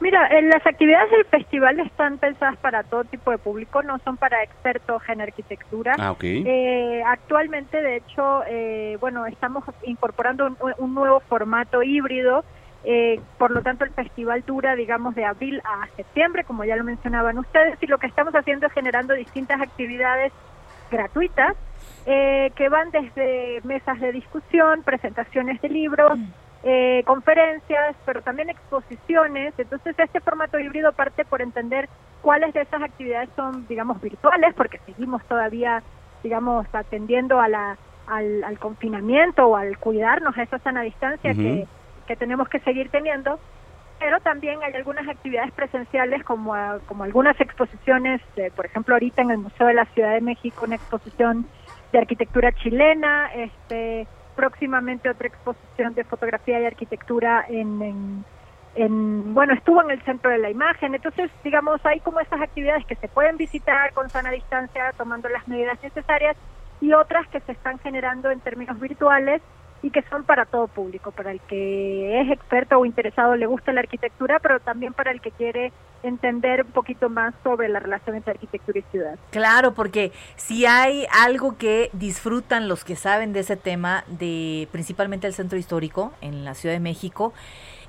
Mira, eh, las actividades del festival están pensadas para todo tipo de público, no son para expertos en arquitectura.
Ah, ok.
Eh, actualmente, de hecho, eh, bueno, estamos incorporando un, un nuevo formato híbrido. eh, por lo tanto, el festival dura, digamos, de abril a septiembre, como ya lo mencionaban ustedes, y lo que estamos haciendo es generando distintas actividades gratuitas eh, que van desde mesas de discusión, presentaciones de libros, eh, conferencias, pero también exposiciones. Entonces, este formato híbrido parte por entender cuáles de esas actividades son, digamos, virtuales, porque seguimos todavía, digamos, atendiendo a la, al, al confinamiento o al cuidarnos a esa sana distancia que, que tenemos que seguir teniendo. Pero también hay algunas actividades presenciales como, ah, como algunas exposiciones, eh, por ejemplo, ahorita en el Museo de la Ciudad de México, una exposición de arquitectura chilena, este próximamente otra exposición de fotografía y arquitectura en, en, en- bueno, estuvo en el centro de la imagen, entonces, digamos, hay como esas actividades que se pueden visitar con sana distancia, tomando las medidas necesarias, y otras que se están generando en términos virtuales y que son para todo público, para el que es experto o interesado, le gusta la arquitectura, pero también para el que quiere entender un poquito más sobre la relación entre arquitectura y ciudad.
Claro, porque si hay algo que disfrutan los que saben de ese tema, de principalmente el centro histórico en la Ciudad de México,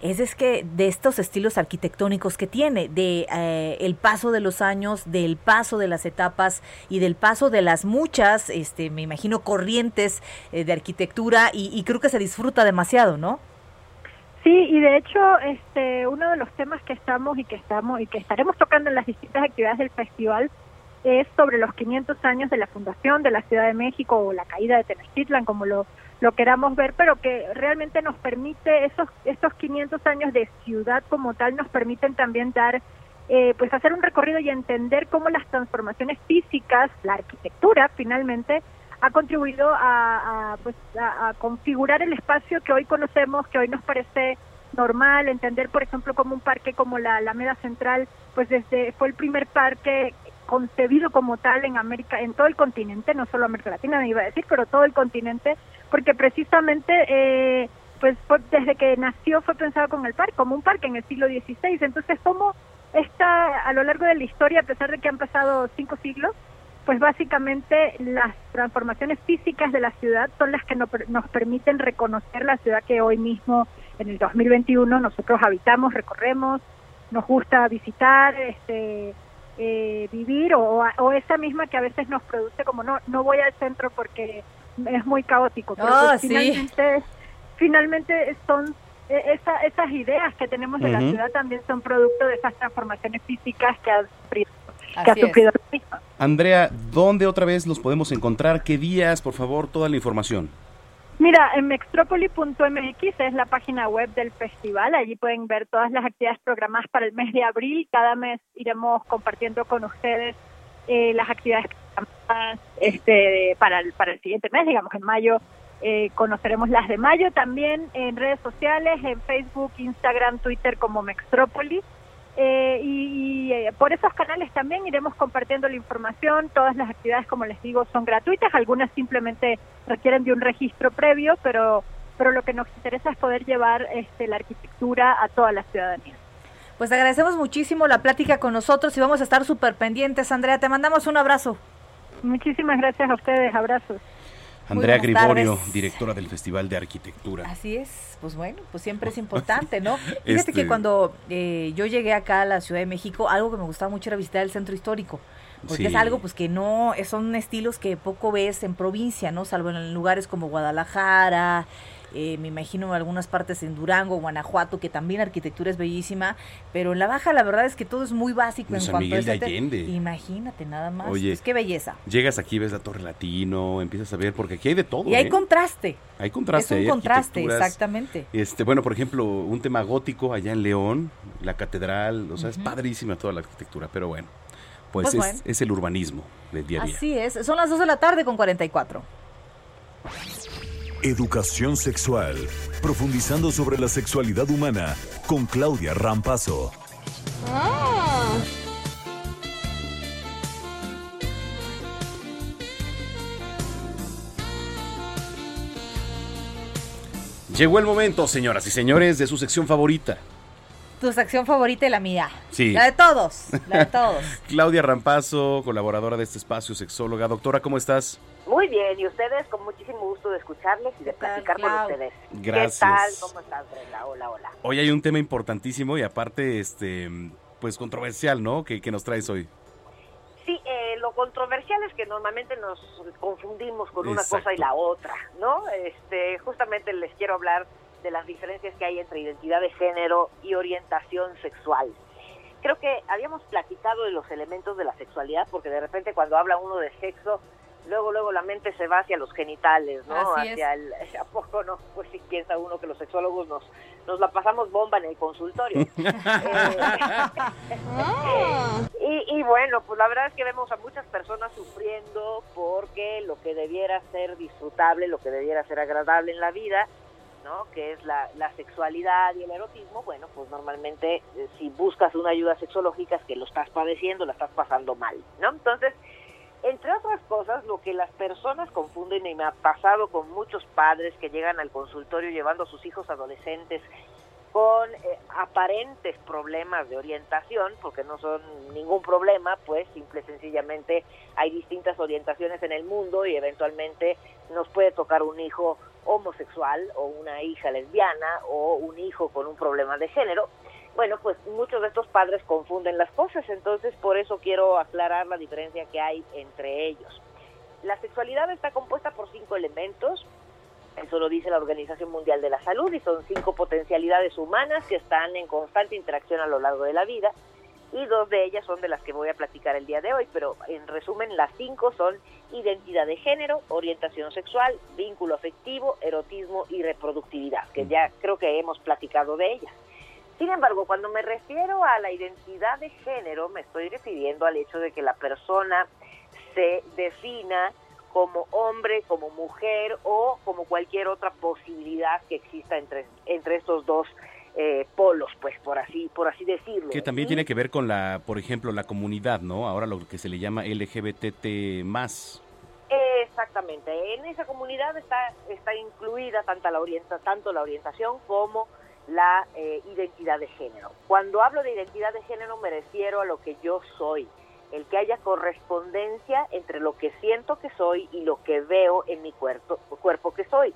es, es que de estos estilos arquitectónicos que tiene, de eh, el paso de los años, del paso de las etapas y del paso de las muchas, este, me imagino, corrientes eh, de arquitectura y, creo que se disfruta demasiado, ¿no?
Sí, y de hecho, este, uno de los temas que estamos y que estamos y que estaremos tocando en las distintas actividades del festival es sobre los 500 años de la fundación de la Ciudad de México o la caída de Tenochtitlan, como lo, lo queramos ver, pero que realmente nos permite esos estos 500 años de ciudad como tal nos permiten también dar eh, pues hacer un recorrido y entender cómo las transformaciones físicas, la arquitectura finalmente ha contribuido a, pues, a, a configurar el espacio que hoy conocemos, que hoy nos parece normal, entender por ejemplo como un parque como la Alameda Central, pues desde fue el primer parque concebido como tal en América, en todo el continente, no solo América Latina, me iba a decir, pero todo el continente, porque precisamente eh, pues desde que nació fue pensado como el parque, como un parque en el siglo XVI, entonces como está a lo largo de la historia, a pesar de que han pasado cinco siglos, pues básicamente las transformaciones físicas de la ciudad son las que no- nos permiten reconocer la ciudad que hoy mismo, en el 2021, nosotros habitamos, recorremos, nos gusta visitar, este, eh, vivir, o, o esa misma que a veces nos produce como no, no voy al centro porque es muy caótico. Pero
Ah,
pues
sí.
finalmente, finalmente son eh, esa- esas ideas que tenemos de la ciudad también son producto de esas transformaciones físicas que ha sufrido, que ha sufrido.
Andrea, ¿dónde otra vez los podemos encontrar? ¿Qué días? Por favor, toda la información.
Mira, en mextropoli.mx es la página web del festival. Allí pueden ver todas las actividades programadas para el mes de abril. Cada mes iremos compartiendo con ustedes eh, las actividades programadas este, para, el, para el siguiente mes, digamos en mayo. eh, conoceremos las de mayo también en redes sociales, en Facebook, Instagram, Twitter como Mextrópoli. Eh, y, y, eh, por esos canales también iremos compartiendo la información. Todas las actividades, como les digo, son gratuitas. Algunas simplemente requieren de un registro previo, pero, pero lo que nos interesa es poder llevar este, la arquitectura a toda la ciudadanía.
Pues agradecemos muchísimo la plática con nosotros y vamos a estar súper pendientes. Andrea, te mandamos un abrazo.
Muchísimas gracias a ustedes. Abrazos.
Andrea Griborio,
tardes.
directora del Festival de Arquitectura.
Así es, pues bueno, pues siempre es importante, ¿no? Fíjate
Este-
que cuando eh, yo llegué acá a la Ciudad de México, algo que me gustaba mucho era visitar el centro histórico. Porque
Sí.
es algo pues que no, son estilos que poco ves en provincia, ¿no? Salvo en lugares como Guadalajara, eh, me imagino algunas partes en Durango, Guanajuato, que también la arquitectura es bellísima, pero en la baja la verdad es que todo es muy básico
En
en
San
cuanto
Miguel
a
de
ese te-
Allende.
Imagínate nada más.
Oye.
Pues qué belleza.
Llegas aquí, ves la Torre Latino, empiezas a ver, porque aquí hay de todo.
Y hay
¿eh?
contraste.
Hay contraste,
es un
hay
contraste, exactamente.
Este, bueno, por ejemplo, un tema gótico allá en León, la catedral, o sea, es padrísima toda la arquitectura, pero bueno, pues,
Pues
es,
bueno.
es el urbanismo del día a día.
Así es, son las 2 de la tarde con 44.
Educación sexual. Profundizando sobre la sexualidad humana con Claudia Rampazo.
Llegó el momento, señoras y señores, de su sección favorita.
Tu sección favorita y la mía.
Sí.
La de todos, la de todos.
Claudia Rampazo, colaboradora de este espacio, sexóloga. Doctora, ¿cómo estás?
Muy bien, y ustedes con muchísimo gusto de escucharles y de
¿Qué tal,
platicar con
Clau?
ustedes.
Gracias.
¿Qué tal? ¿Cómo estás, Brenda? Hola, hola.
Hoy hay un tema importantísimo y aparte, este, pues controversial, ¿no? Que, que nos traes hoy.
Sí, eh, lo controversial es que normalmente nos confundimos con una cosa y la otra, ¿no? Este, justamente les quiero hablar de las diferencias que hay entre identidad de género y orientación sexual. Creo que habíamos platicado de los elementos de la sexualidad porque de repente cuando habla uno de sexo, luego luego la mente se va hacia los genitales, ¿no?
Así es.
hacia el a poco no, pues sí piensa uno que los sexólogos nos nos la pasamos bomba en el consultorio. Eh, y, y bueno, pues la verdad es que vemos a muchas personas sufriendo porque lo que debiera ser disfrutable, lo que debiera ser agradable en la vida, ¿no? Que es la, sexualidad y el erotismo, bueno, pues normalmente eh, si buscas una ayuda sexológica es que lo estás padeciendo, la estás pasando mal, ¿no? Entonces, entre otras cosas, lo que las personas confunden, y me ha pasado con muchos padres que llegan al consultorio llevando a sus hijos adolescentes con eh, aparentes problemas de orientación, porque no son ningún problema, pues simple y sencillamente hay distintas orientaciones en el mundo y eventualmente nos puede tocar un hijo homosexual o una hija lesbiana o un hijo con un problema de género. Bueno, pues muchos de estos padres confunden las cosas, entonces por eso quiero aclarar la diferencia que hay entre ellos. La sexualidad está compuesta por cinco elementos, eso lo dice la Organización Mundial de la Salud y son cinco potencialidades humanas que están en constante interacción a lo largo de la vida y dos de ellas son de las que voy a platicar el día de hoy, pero en resumen las cinco son identidad de género, orientación sexual, vínculo afectivo, erotismo y reproductividad, que ya creo que hemos platicado de ellas. Sin embargo, cuando me refiero a la identidad de género, me estoy refiriendo al hecho de que la persona se defina como hombre, como mujer o como cualquier otra posibilidad que exista entre, entre estos dos eh, polos, pues por así, por así decirlo.
Que también tiene que ver con la, por ejemplo, la comunidad, ¿no? Ahora lo que se le llama LGBTT más.
Exactamente. En esa comunidad está, está incluida tanto la, orienta, tanto la orientación como la eh, identidad de género. Cuando hablo de identidad de género me refiero a lo que yo soy, el que haya correspondencia entre lo que siento que soy y lo que veo en mi cuerpo, cuerpo que soy.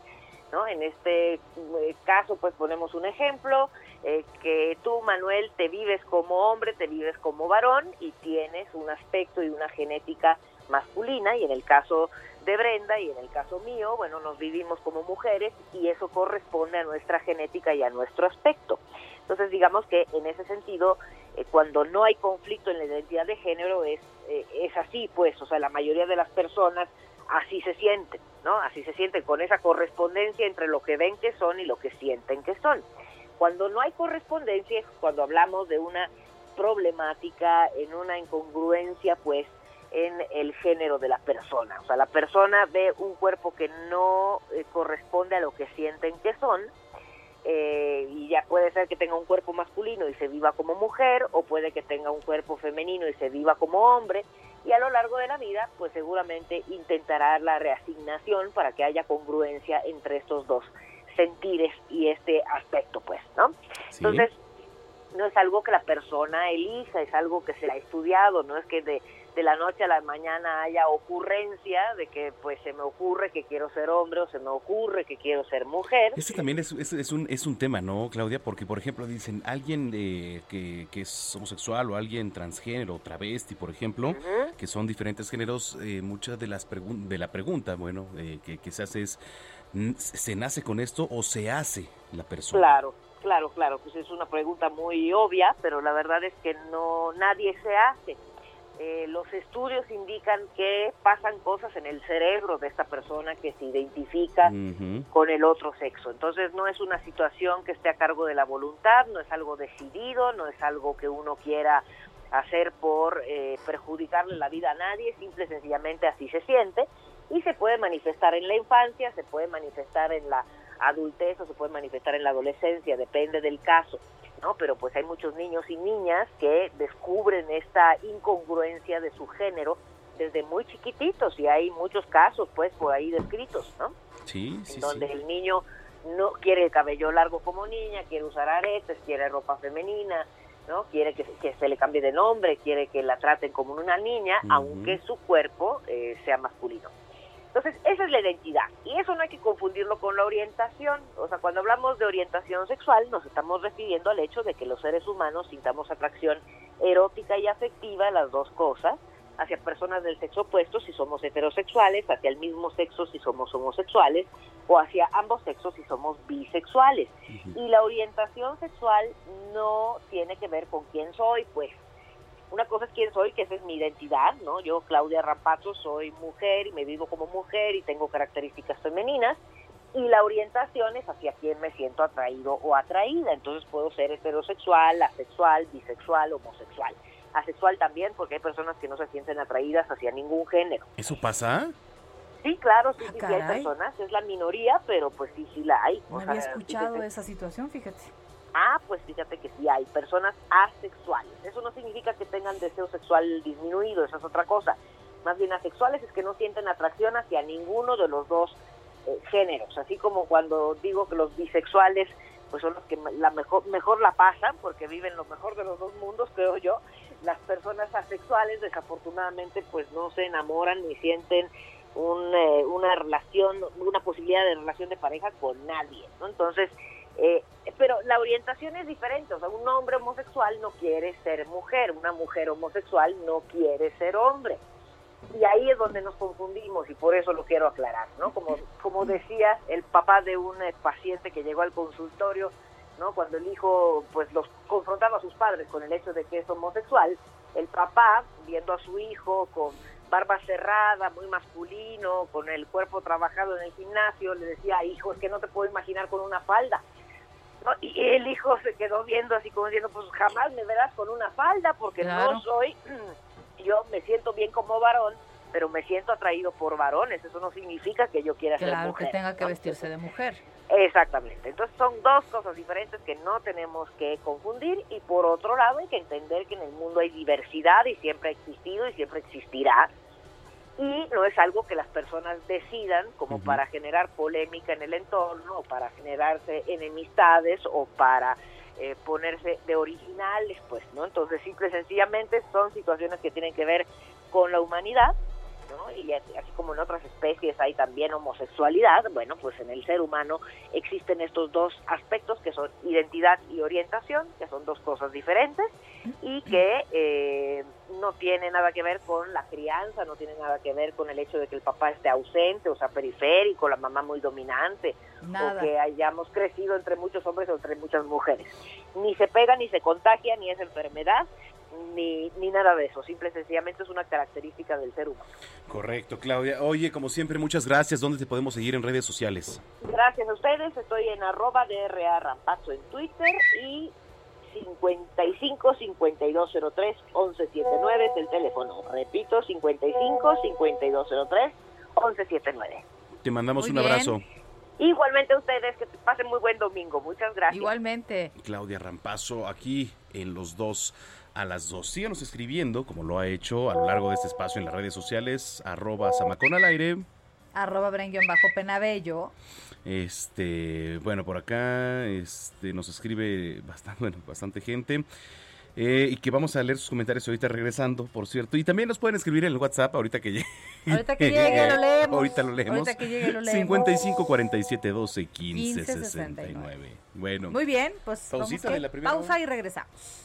¿No? En este eh, caso, pues ponemos un ejemplo, eh, que tú, Manuel, te vives como hombre, te vives como varón y tienes un aspecto y una genética masculina, y en el caso de Brenda y en el caso mío, bueno, nos vivimos como mujeres y eso corresponde a nuestra genética y a nuestro aspecto. Entonces, digamos que en ese sentido, eh, cuando no hay conflicto en la identidad de género, es, eh, es así, pues, o sea, la mayoría de las personas así se sienten, ¿no? Así se sienten con esa correspondencia entre lo que ven que son y lo que sienten que son. Cuando no hay correspondencia es cuando hablamos de una problemática, en una incongruencia, pues, en el género de la persona. O sea, la persona ve un cuerpo que no eh, corresponde a lo que sienten que son eh, y ya puede ser que tenga un cuerpo masculino y se viva como mujer, o puede que tenga un cuerpo femenino y se viva como hombre, y a lo largo de la vida, pues seguramente intentará la reasignación para que haya congruencia entre estos dos sentires y este aspecto, pues, ¿no?
Sí.
Entonces, no es algo que la persona elija, es algo que se ha estudiado, no es que de, de la noche a la mañana haya ocurrencia de que pues se me ocurre que quiero ser hombre o se me ocurre que quiero ser mujer.
Este también es, es, es un, es un tema, ¿no, Claudia? Porque, por ejemplo, dicen alguien eh, que, que es homosexual o alguien transgénero, travesti, por ejemplo, que son diferentes géneros, eh, muchas de las pregun- de la pregunta, bueno, eh, que, que se hace es, ¿se nace con esto o se hace la persona?
Claro, claro, claro, pues es una pregunta muy obvia, pero la verdad es que no nadie se hace. Eh, los estudios indican que pasan cosas en el cerebro de esta persona que se identifica con el otro sexo. Entonces no es una situación que esté a cargo de la voluntad, no es algo decidido, no es algo que uno quiera hacer por eh, perjudicarle la vida a nadie, simple y sencillamente así se siente y se puede manifestar en la infancia, se puede manifestar en la adultez o se puede manifestar en la adolescencia, depende del caso. ¿no? Pero pues hay muchos niños y niñas que descubren esta incongruencia de su género desde muy chiquititos y hay muchos casos pues por ahí descritos, ¿no?
Sí, sí,
en donde
sí.
el niño no quiere el cabello largo como niña, quiere usar aretes, quiere ropa femenina, ¿no? Quiere que, que se le cambie de nombre, quiere que la traten como una niña, aunque su cuerpo eh, sea masculino. Entonces, esa es la identidad. Y eso no hay que confundirlo con la orientación. O sea, cuando hablamos de orientación sexual, nos estamos refiriendo al hecho de que los seres humanos sintamos atracción erótica y afectiva, las dos cosas, hacia personas del sexo opuesto si somos heterosexuales, hacia el mismo sexo si somos homosexuales, o hacia ambos sexos si somos bisexuales. Y la orientación sexual no tiene que ver con quién soy, pues una cosa es quién soy, que esa es mi identidad, ¿no? Yo, Claudia Rampazo, soy mujer y me vivo como mujer y tengo características femeninas. Y la orientación es hacia quién me siento atraído o atraída. Entonces puedo ser heterosexual, asexual, bisexual, homosexual. Asexual también, porque hay personas que no se sienten atraídas hacia ningún género.
¿Eso pasa?
Sí, claro, sí,
Ah,
sí, sí hay personas, es la minoría, pero pues sí, sí la hay.
No
O
había
sea,
escuchado esa situación, fíjate.
Ah, pues fíjate que sí hay personas asexuales. Eso no significa que tengan deseo sexual disminuido, esa es otra cosa. Más bien asexuales es que no sienten atracción hacia ninguno de los dos eh, géneros. Así como cuando digo que los bisexuales pues son los que la mejor, mejor la pasan porque viven lo mejor de los dos mundos, creo yo. Las personas asexuales desafortunadamente pues no se enamoran ni sienten un, eh, una relación, una posibilidad de relación de pareja con nadie, ¿no? Entonces, eh, pero la orientación es diferente, o sea, un hombre homosexual no quiere ser mujer, una mujer homosexual no quiere ser hombre. Y ahí es donde nos confundimos y por eso lo quiero aclarar, ¿no? Como, como decía el papá de un eh, paciente que llegó al consultorio, ¿no? Cuando el hijo, pues, los confrontaba a sus padres con el hecho de que es homosexual, el papá, viendo a su hijo con barba cerrada, muy masculino, con el cuerpo trabajado en el gimnasio, le decía, hijo, es que no te puedo imaginar con una falda. ¿No? Y el hijo se quedó viendo así como diciendo, pues jamás me verás con una falda porque
Claro.
no soy, yo me siento bien como varón, pero me siento atraído por varones, eso no significa que yo quiera ser
Claro,
mujer.
que tenga que
¿no?
vestirse de mujer.
Exactamente. Entonces son dos cosas diferentes que no tenemos que confundir y por otro lado hay que entender que en el mundo hay diversidad y siempre ha existido y siempre existirá. Y no es algo que las personas decidan como para generar polémica en el entorno o para generarse enemistades o para eh, ponerse de originales, pues, ¿no? Entonces simple y sencillamente son situaciones que tienen que ver con la humanidad ¿no? Y así, así como en otras especies hay también homosexualidad, bueno, pues en el ser humano existen estos dos aspectos que son identidad y orientación, que son dos cosas diferentes y que eh, no tiene nada que ver con la crianza, no tiene nada que ver con el hecho de que el papá esté ausente, o sea, periférico, la mamá muy dominante,
Nada.
o que hayamos crecido entre muchos hombres o entre muchas mujeres. Ni se pega, ni se contagia, ni es enfermedad, ni, ni nada de eso. Simple y sencillamente es una característica del ser humano.
Correcto, Claudia. Oye, como siempre, muchas gracias. ¿Dónde te podemos seguir en redes sociales?
Gracias a ustedes. Estoy en arroba DRA Rampazo en Twitter y 55 5203 1179 es el teléfono. Repito, 55 5203 1179.
Te mandamos
Muy
un
bien.
abrazo.
Igualmente a ustedes, que pasen muy buen domingo. Muchas gracias.
Igualmente.
Claudia Rampazo, aquí en los dos a las dos. Síganos escribiendo, como lo ha hecho a lo largo de este espacio en las redes sociales, arroba Samacón al aire.
Arroba bajo Penabello.
Este, bueno, por acá este, nos escribe bastante, bueno, bastante gente. eh, y que vamos a leer sus comentarios ahorita regresando, por cierto. Y también nos pueden escribir en el WhatsApp ahorita que llegue.
Ahorita que llegue lo leemos.
Ahorita lo leemos.
Ahorita que llegue lo leemos.
55 47 12 15,
15,
69. Bueno.
Muy bien, pues
Pausita
vamos
de
a-
la primera
pausa y regresamos.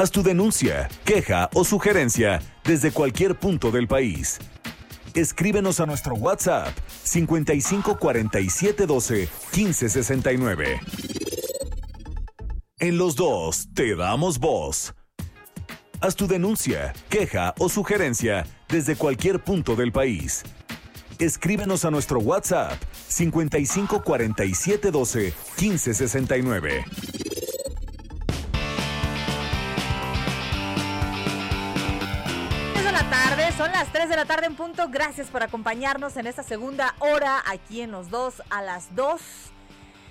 Haz tu denuncia, queja o sugerencia desde cualquier punto del país. Escríbenos a nuestro WhatsApp 55 47 12 15 69. En los dos te damos voz. Haz tu denuncia, queja o sugerencia desde cualquier punto del país. Escríbenos a nuestro WhatsApp 55 47 12 15 69.
La tarde, son las 3 de la tarde en punto. Gracias por acompañarnos en esta segunda hora aquí en los dos a las 2.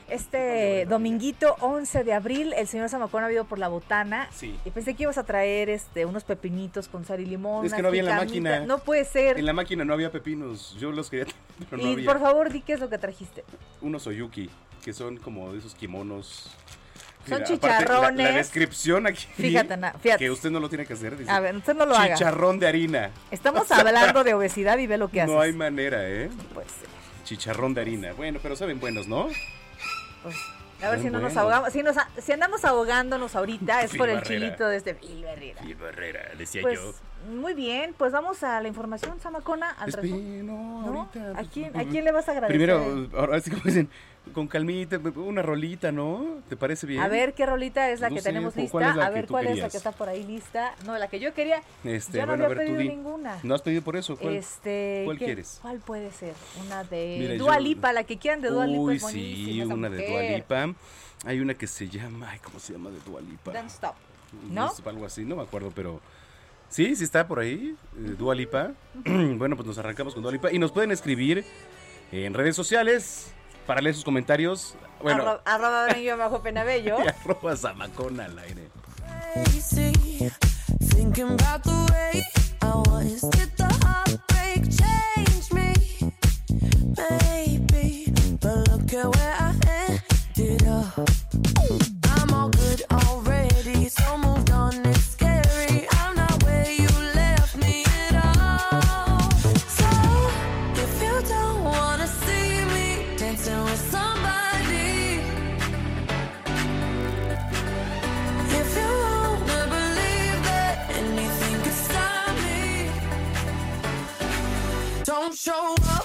Este dominguito 11 de abril, el señor Zamacón ha ido por la botana
Sí.
y pensé que ibas a traer este unos pepinitos con sal y limón.
Es que no había en la máquina.
No puede ser.
En la máquina no había pepinos. Yo los quería, pero no
y
había.
por favor, di qué es lo que trajiste.
Unos oyuki, que son como de esos kimonos.
Son
aparte, la- La,
chicharrones.
descripción aquí.
Fíjate, na- fíjate.
Que usted no lo tiene que hacer. dice,
A ver, usted no lo haga.
Chicharrón de harina.
Estamos hablando de obesidad y ve lo que haces.
No hay manera, ¿eh?
Pues,
Chicharrón de harina. Bueno, pero saben buenos, ¿no?
pues, a ver si no nos ahogamos. Si, nos, si andamos ahogándonos ahorita es
Phil
por el
Barrera.
chilito de este Phil Barrera.
Y Barrera, decía
Pues
yo.
Muy bien, pues vamos a la información, Samacona. Al
Espe-
resumen.
no, ahorita.
¿A quién, ¿A quién le vas a agradecer?
Primero, ahora sí como dicen, con calmita, una rolita, ¿no? ¿Te parece bien?
A ver qué rolita es la
No
que
sé,
tenemos
¿cu-
lista. a ver cuál es la que está por ahí lista. No, la que yo quería.
Este,
yo no
bueno, a
había
ver,
pedido
di.
ninguna.
¿No has pedido por eso? ¿Cuál,
Este,
¿cuál
¿qué-
quieres?
¿Cuál puede ser? Una de
Mira,
Dua
yo-
Lipa, la que quieran de Dua Lipa
Uy,
es
sí, una de
mujer.
Dua Lipa. Hay una que se llama, ay, ¿cómo se llama de Dua Lipa?
Don't Stop. ¿No?
Algo así, no me acuerdo, pero... Sí, sí está por ahí, eh, Dua Lipa. bueno, pues nos arrancamos con Dua Lipa. Y nos pueden escribir en redes sociales para leer sus comentarios. Bueno,
Arro- arroba Brenguio bajo Penabello.
y arroba Zamacón al aire.
crazy. Thinking about the way I was. Did the heartbreak change show up,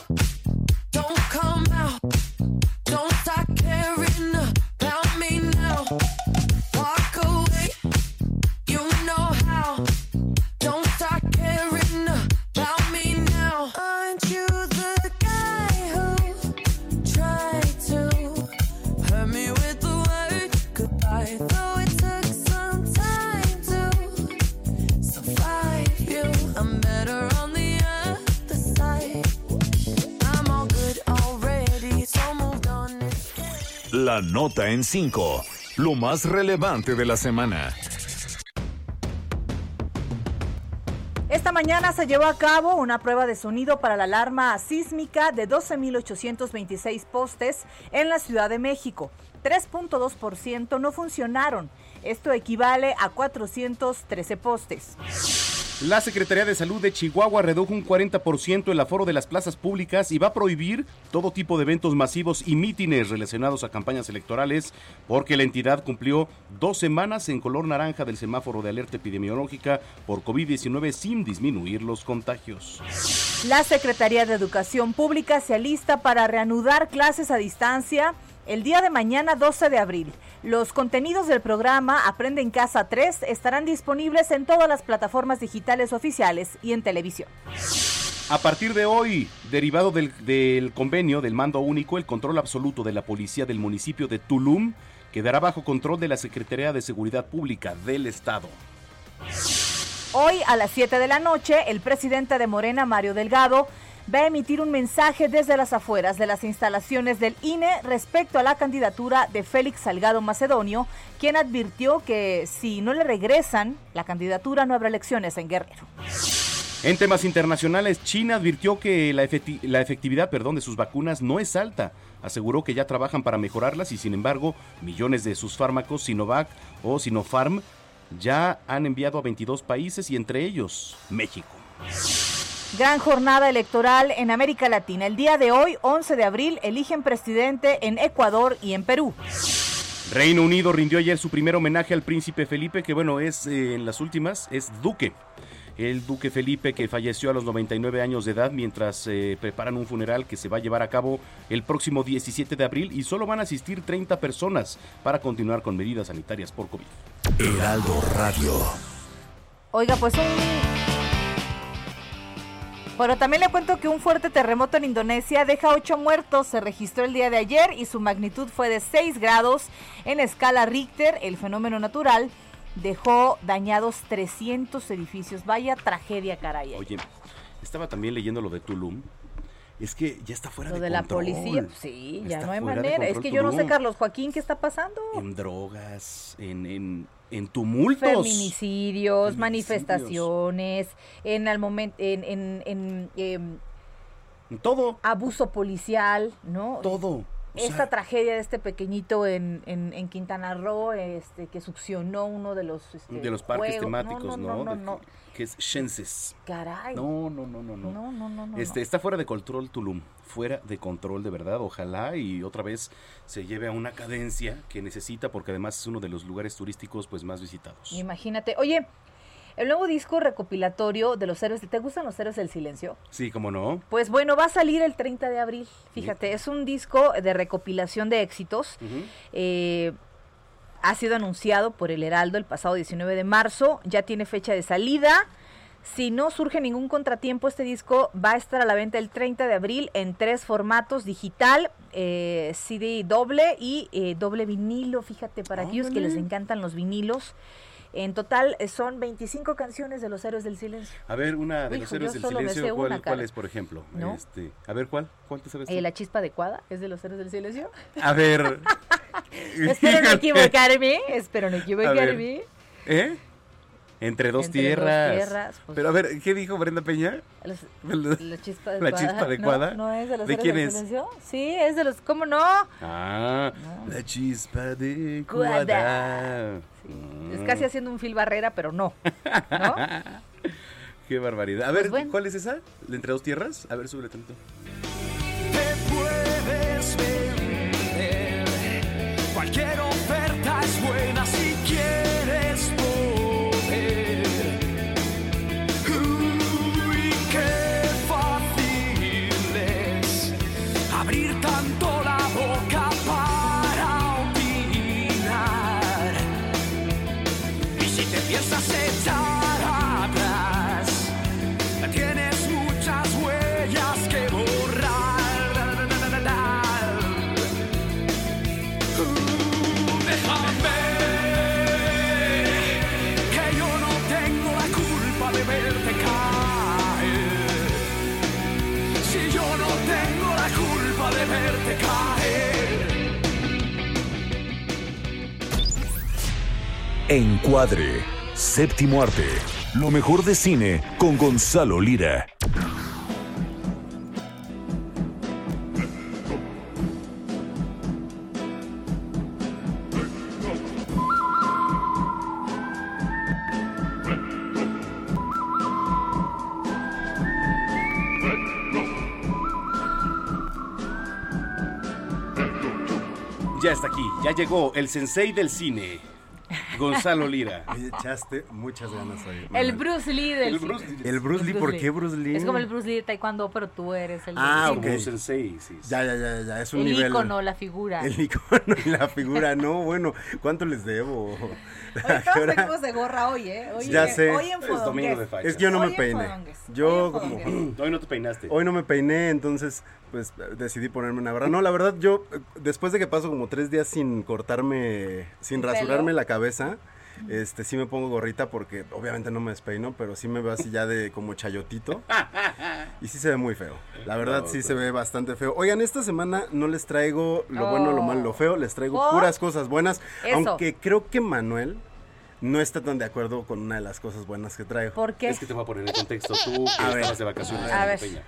La nota en 5. Lo más relevante de la semana.
Esta mañana se llevó a cabo una prueba de sonido para la alarma sísmica de 12.826 postes en la Ciudad de México. 3.2% no funcionaron. Esto equivale a 413 postes.
La Secretaría de Salud de Chihuahua redujo un 40% el aforo de las plazas públicas y va a prohibir todo tipo de eventos masivos y mítines relacionados a campañas electorales porque la entidad cumplió dos semanas en color naranja del semáforo de alerta epidemiológica por COVID-19 sin disminuir los contagios.
La Secretaría de Educación Pública se alista para reanudar clases a distancia el día de mañana 12 de abril. Los contenidos del programa Aprende en Casa 3 estarán disponibles en todas las plataformas digitales oficiales y en televisión.
A partir de hoy, derivado del, del convenio del mando único, el control absoluto de la policía del municipio de Tulum quedará bajo control de la Secretaría de Seguridad Pública del Estado.
Hoy a las 7 de la noche, el presidente de Morena, Mario Delgado, va a emitir un mensaje desde las afueras de las instalaciones del INE respecto a la candidatura de Félix Salgado Macedonio, quien advirtió que si no le regresan la candidatura no habrá elecciones en Guerrero.
En temas internacionales, China advirtió que la, efecti- la efectividad perdón, de sus vacunas no es alta. Aseguró que ya trabajan para mejorarlas y sin embargo, millones de sus fármacos Sinovac o Sinopharm ya han enviado a 22 países y entre ellos México.
Gran jornada electoral en América Latina. El día de hoy, 11 de abril, eligen presidente en Ecuador y en Perú.
Reino Unido rindió ayer su primer homenaje al príncipe Felipe, que bueno, es eh, en las últimas, es duque. El duque Felipe que falleció a los 99 años de edad mientras eh, preparan un funeral que se va a llevar a cabo el próximo 17 de abril y solo van a asistir 30 personas para continuar con medidas sanitarias por COVID.
Heraldo Radio.
Oiga, pues un... Bueno, también le cuento que un fuerte terremoto en Indonesia deja ocho muertos. Se registró el día de ayer y su magnitud fue de 6 grados en escala Richter. El fenómeno natural dejó dañados 300 edificios. Vaya tragedia, caray.
Oye, estaba también leyendo lo de Tulum. Es que ya está fuera
Lo
de,
de la
control.
policía, pues sí, ya
Está
no hay manera. Es que yo no sé. Carlos Joaquín, ¿qué está pasando?
En drogas, en, en, en tumultos.
Feminicidios, manifestaciones, en al momento, en, en, en, em,
Todo.
abuso policial, ¿no?
Todo. O
Esta
sea,
tragedia de este pequeñito en, en, en Quintana Roo, este, que succionó uno de los este,
de los parques
juegos.
temáticos, ¿no?
No, no,
De-
no.
Que es Shenses.
Caray.
No, no, no, no, no.
No, no, no, no,
Este, está fuera de control Tulum, fuera de control de verdad. Ojalá y otra vez se lleve a una cadencia que necesita, porque además es uno de los lugares turísticos pues más visitados.
Imagínate. Oye, el nuevo disco recopilatorio de los héroes, ¿te gustan los héroes del silencio?
Sí, cómo no.
Pues bueno, va a salir el 30 de abril. Fíjate, es un disco de recopilación de éxitos. Eh, ha sido anunciado por el Heraldo el pasado 19 de marzo. Ya tiene fecha de salida. Si no surge ningún contratiempo, este disco va a estar a la venta el 30 de abril en tres formatos, digital, eh, CD doble y eh, doble vinilo, fíjate, para aquellos que les encantan los vinilos. En total eh, son 25 canciones de los Héroes del Silencio.
A ver, una de
Hijo,
los héroes del silencio, ¿cuál, es, por ejemplo?
¿No?
Este, a ver, ¿cuál? ¿Cuál te sabes?
Eh, la chispa adecuada es de los Héroes del Silencio.
A ver.
espero no equivocarme, espero no equivocarme.
¿Eh? Entre dos
Entre dos
tierras.
pues.
Pero a ver, ¿qué dijo Brenda Peña?
Los-
La,
La chispa
la
adecuada.
chispa
No,
adecuada.
No, es de los
¿De quién es?
Silencio. Sí, es de los. ¿Cómo no?
Ah, la chispa adecuada.
Cuada. Es
Mm.
casi haciendo un fil barrera, pero no. ¿No?
Qué barbaridad. A ver,
Pues bueno.
¿cuál es esa? ¿La entre dos tierras? A ver, súbele tanto.
Encuadre. Séptimo arte. Lo mejor de cine con Gonzalo Lira.
Ya está aquí, ya llegó el sensei del cine, Gonzalo Lira.
Me echaste muchas ganas hoy.
El. Bruce Lee del
El Bruce
cine.
Lee.
El Bruce Lee, ¿por qué Bruce Lee?
Es como el Bruce Lee de Taekwondo, pero tú eres el
Ah, ok.
Como sensei, sí. sí.
Ya, ya, ya, ya, es un
el
nivel.
ícono, la figura.
El icono y la figura, no, bueno, ¿cuánto les debo?
Hoy
¿A qué
todos venimos de gorra hoy, ¿eh? Hoy,
Ya sé.
Hoy en
Es domingo de facha.
Es que yo no
Hoy
me peiné. Yo
Hoy
como.
Hoy no te peinaste.
hoy no me peiné, entonces pues decidí ponerme una barra. No, la verdad yo después de que paso como tres días sin cortarme, sin rasurarme la cabeza, este sí me pongo gorrita porque obviamente no me despeino, pero sí me veo así ya de como chayotito. Y sí se ve muy feo. La verdad
No,
sí se ve bastante feo. Oigan, esta semana no les traigo lo bueno, lo malo, lo feo, les traigo puras cosas buenas,
Eso.
aunque creo que Manuel no está tan de acuerdo con una de las cosas buenas que traigo.
¿Por qué?
Es que te voy a poner en contexto tú que
A ver.
estabas de vacaciones
A
en
ver.
Peña.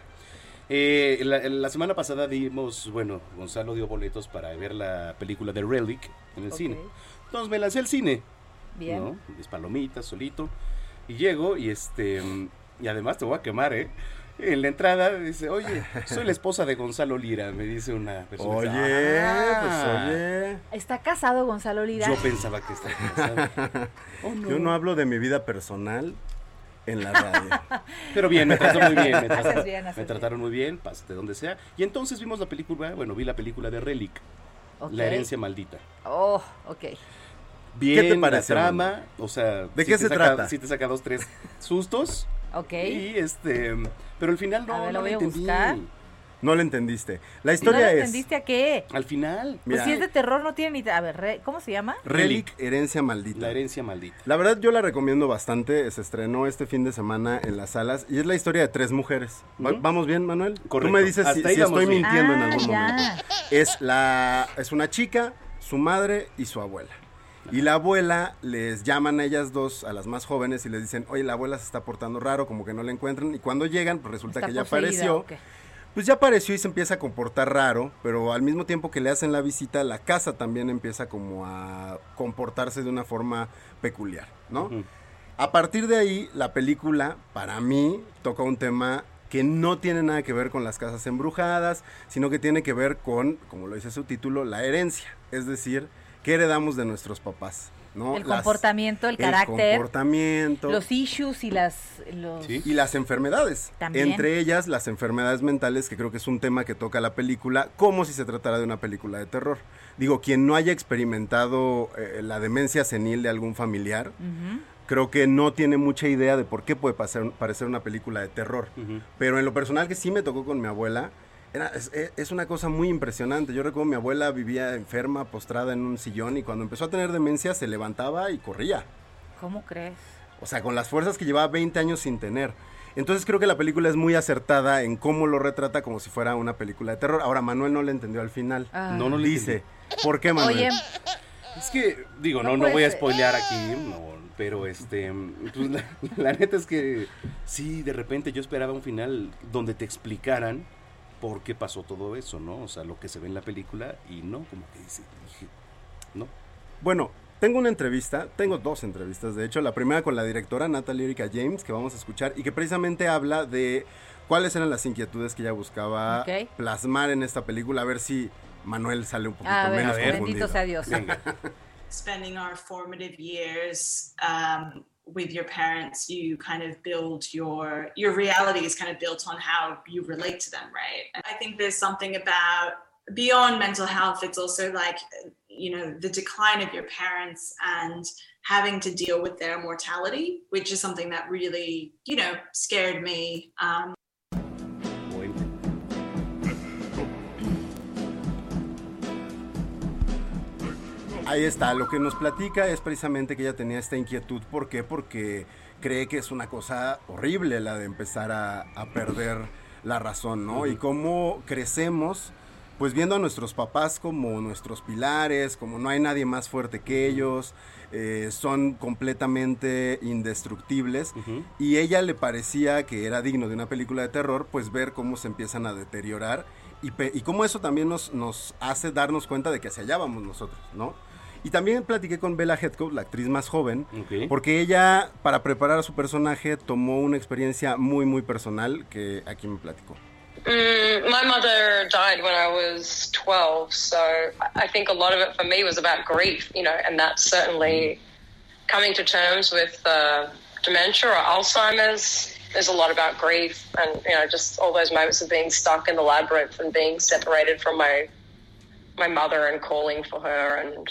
Eh, la, la semana pasada dimos, bueno, Gonzalo dio boletos para ver la película de Relic en el
Ok.
cine. Entonces me lancé al cine,
Bien.
¿no? Mis palomitas, solito. Y llego y este, mm, y además te voy a quemar, ¿eh? En la entrada dice, oye, soy la esposa de Gonzalo Lira, me dice una persona.
Oye,
Ah.
pues oye.
¿Está casado Gonzalo Lira?
Yo pensaba que estaba casado. Oh, no.
Yo no hablo de mi vida personal en la radio.
Pero bien, me trató muy bien. Me, trataron,
bien, haces
me trataron muy bien, pásate donde sea. Y entonces vimos la película, bueno, vi la película de Relic. La herencia maldita.
Oh, ok.
Bien,
¿Qué te parece,
la trama, o sea...
¿De
sí
qué
te
se
saca-
trata?
Sí te saca dos, tres sustos.
Ok.
Y este... Pero al final no,
ver,
no
lo
la
voy a
entendí.
buscar.
No lo entendiste. La
¿No
historia
le
es
entendiste a qué?
Al final,
Pues
Mira.
si es de terror no tiene ni... A ver, re- ¿cómo se llama?
Relic, herencia maldita.
la herencia maldita.
La verdad yo la recomiendo bastante, se estrenó este fin de semana en las salas y es la historia de tres mujeres. Va-. ¿Vamos bien, Manuel?
Correcto.
Tú me dices si, estoy
bien.
mintiendo en
Ah,
algún
ya.
momento. Es, la, es una chica, su madre y su abuela. Y la abuela les llaman a ellas dos, a las más jóvenes, y les dicen, oye, la abuela se está portando raro, como que no la encuentran. Y cuando llegan, pues resulta
Está
que ya apareció.
¿o qué?
Pues ya apareció y se empieza a comportar raro, pero al mismo tiempo que le hacen la visita, la casa también empieza como a comportarse de una forma peculiar, ¿no? A partir de ahí, la película, para mí, toca un tema que no tiene nada que ver con las casas embrujadas, sino que tiene que ver con, como lo dice su título, la herencia. Es decir, ¿qué heredamos de nuestros papás? ¿No?
El
Las-
comportamiento, el
el
carácter,
comportamiento.
los issues y las... Los...
Sí.
Y las enfermedades.
También.
Entre ellas, las enfermedades mentales, que creo que es un tema que toca la película, como si se tratara de una película de terror. Digo, quien no haya experimentado eh, la demencia senil de algún familiar, creo que no tiene mucha idea de por qué puede pasar- parecer una película de terror. Pero en lo personal que sí me tocó con mi abuela, era- es, una cosa muy impresionante. Yo recuerdo mi abuela vivía enferma, postrada en un sillón y cuando empezó a tener demencia se levantaba y corría.
¿Cómo crees?
O sea, con las fuerzas que llevaba 20 años sin tener. Entonces creo que la película es muy acertada en cómo lo retrata como si fuera una película de terror. Ahora Manuel no le entendió al final.
Ah.
No, no le
Dice, ¿por qué Manuel?
Oye,
Es que, digo,
No
no, voy a spoilear aquí, no, pero este, pues la, la neta es que sí, de repente yo esperaba un final donde te explicaran por qué pasó todo eso, ¿no? O sea, lo que se ve en la película y no, como que dice, dije, no.
Bueno, tengo una entrevista, tengo dos entrevistas, de hecho, la primera con la directora Natalie Erika James, que vamos a escuchar, y que precisamente habla de cuáles eran las inquietudes que ella buscaba plasmar en esta película, a ver si Manuel sale un poquito
a ver,
menos
bendito
confundido.
sea Dios.
Venga.
spending our formative years um, with your parents, you kind of build your your reality is kind of built on how you relate to them, right? And I think there's something about beyond mental health. It's also like you know the decline of your parents and having to deal with their mortality, which is something that really you know scared me. Um,
Ahí está, lo que nos platica es precisamente que ella tenía esta inquietud. ¿Por qué? Porque cree que es una cosa horrible la de empezar a, a perder la razón, ¿no? Y cómo crecemos pues viendo a nuestros papás como nuestros pilares, como no hay nadie más fuerte que ellos, eh, son completamente indestructibles y ella le parecía que era digno de una película de terror, pues ver cómo se empiezan a deteriorar y, y cómo eso también nos, nos hace darnos cuenta de que hacia allá vamos nosotros, ¿no? Y también platiqué con Bella Headcoat, la actriz más joven, porque ella, para preparar a su personaje, tomó una experiencia muy, muy personal que aquí me platicó.
Mm, my mother died when I was 12, so I I think a lot of it for me was about grief, you know, and that's certainly coming to terms with uh, dementia or Alzheimer's. There's a lot about grief and, you know, just all those moments of being stuck in the labyrinth and being separated from my my mother and calling for her and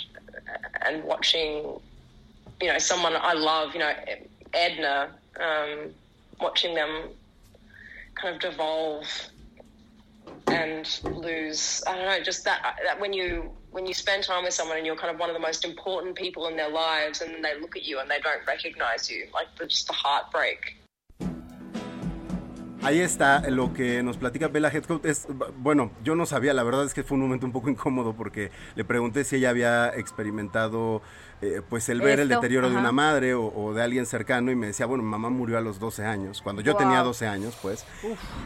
and watching, you know, someone I love, you know, Edna, um, watching them kind of devolve and lose i don't know just that that when you when you spend time with someone and you're kind of one of the most important people in their lives and they look at you and they don't recognize you like the, just the heartbreak
Ahí está lo que nos platica Bella Headcoat. Es, bueno, yo no sabía, la verdad es que fue un momento un poco incómodo porque le pregunté si ella había experimentado eh, pues el ver el deterioro de una madre o, o de alguien cercano y me decía, bueno, mi mamá murió a los 12 años, cuando yo
Wow.
tenía 12 años, pues.